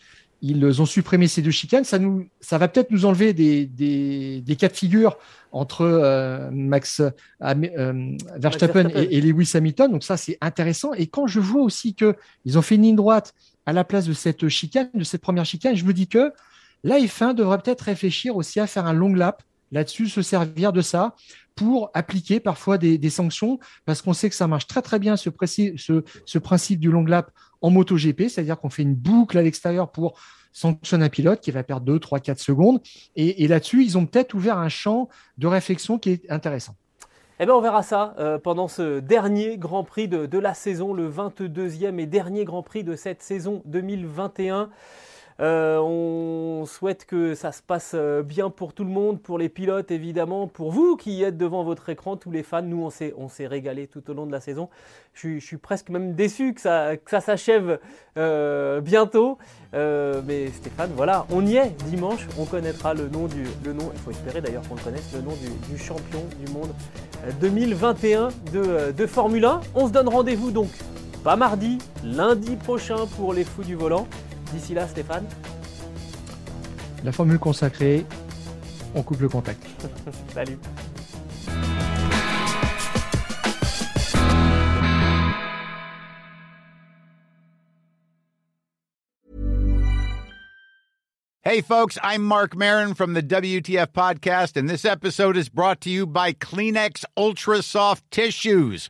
ont supprimé ces deux chicanes, ça, nous, ça va peut-être nous enlever des, des, cas de figure entre euh, Max Verstappen et, et, Lewis Hamilton. Donc ça, c'est intéressant. Et quand je vois aussi qu'ils ont fait une ligne droite à la place de cette chicane, de cette première chicane, je me dis que la F1 devrait peut-être réfléchir aussi à faire un long lap là-dessus, se servir de ça pour appliquer parfois des, sanctions, parce qu'on sait que ça marche très très bien ce, principe du long lap en MotoGP, c'est-à-dire qu'on fait une boucle à l'extérieur pour sanctionner un pilote qui va perdre 2, 3, 4 secondes. Et, là-dessus, ils ont peut-être ouvert un champ de réflexion qui est intéressant. Eh bien, on verra ça euh, pendant ce dernier Grand Prix de, de, la saison, le 22e et dernier Grand Prix de cette saison 2021. Euh, on souhaite que ça se passe euh, bien pour tout le monde, pour les pilotes évidemment, pour vous qui êtes devant votre écran, tous les fans. Nous, on s'est, on s'est régalé tout au long de la saison. Je, suis presque même déçu que ça, s'achève euh, bientôt. mais Stéphane, voilà, on y est. Dimanche, on connaîtra le nom du, nom. Il faut espérer d'ailleurs qu'on le connaisse, le nom du, champion du monde 2021 de, de Formule 1. On se donne rendez-vous donc pas mardi, lundi prochain pour les fous du volant. D'ici là, Stéphane La formule consacrée, on coupe le contact. Salut Hey folks, I'm Mark Marin from the WTF podcast and this episode is brought to you by Kleenex Ultra Soft Tissues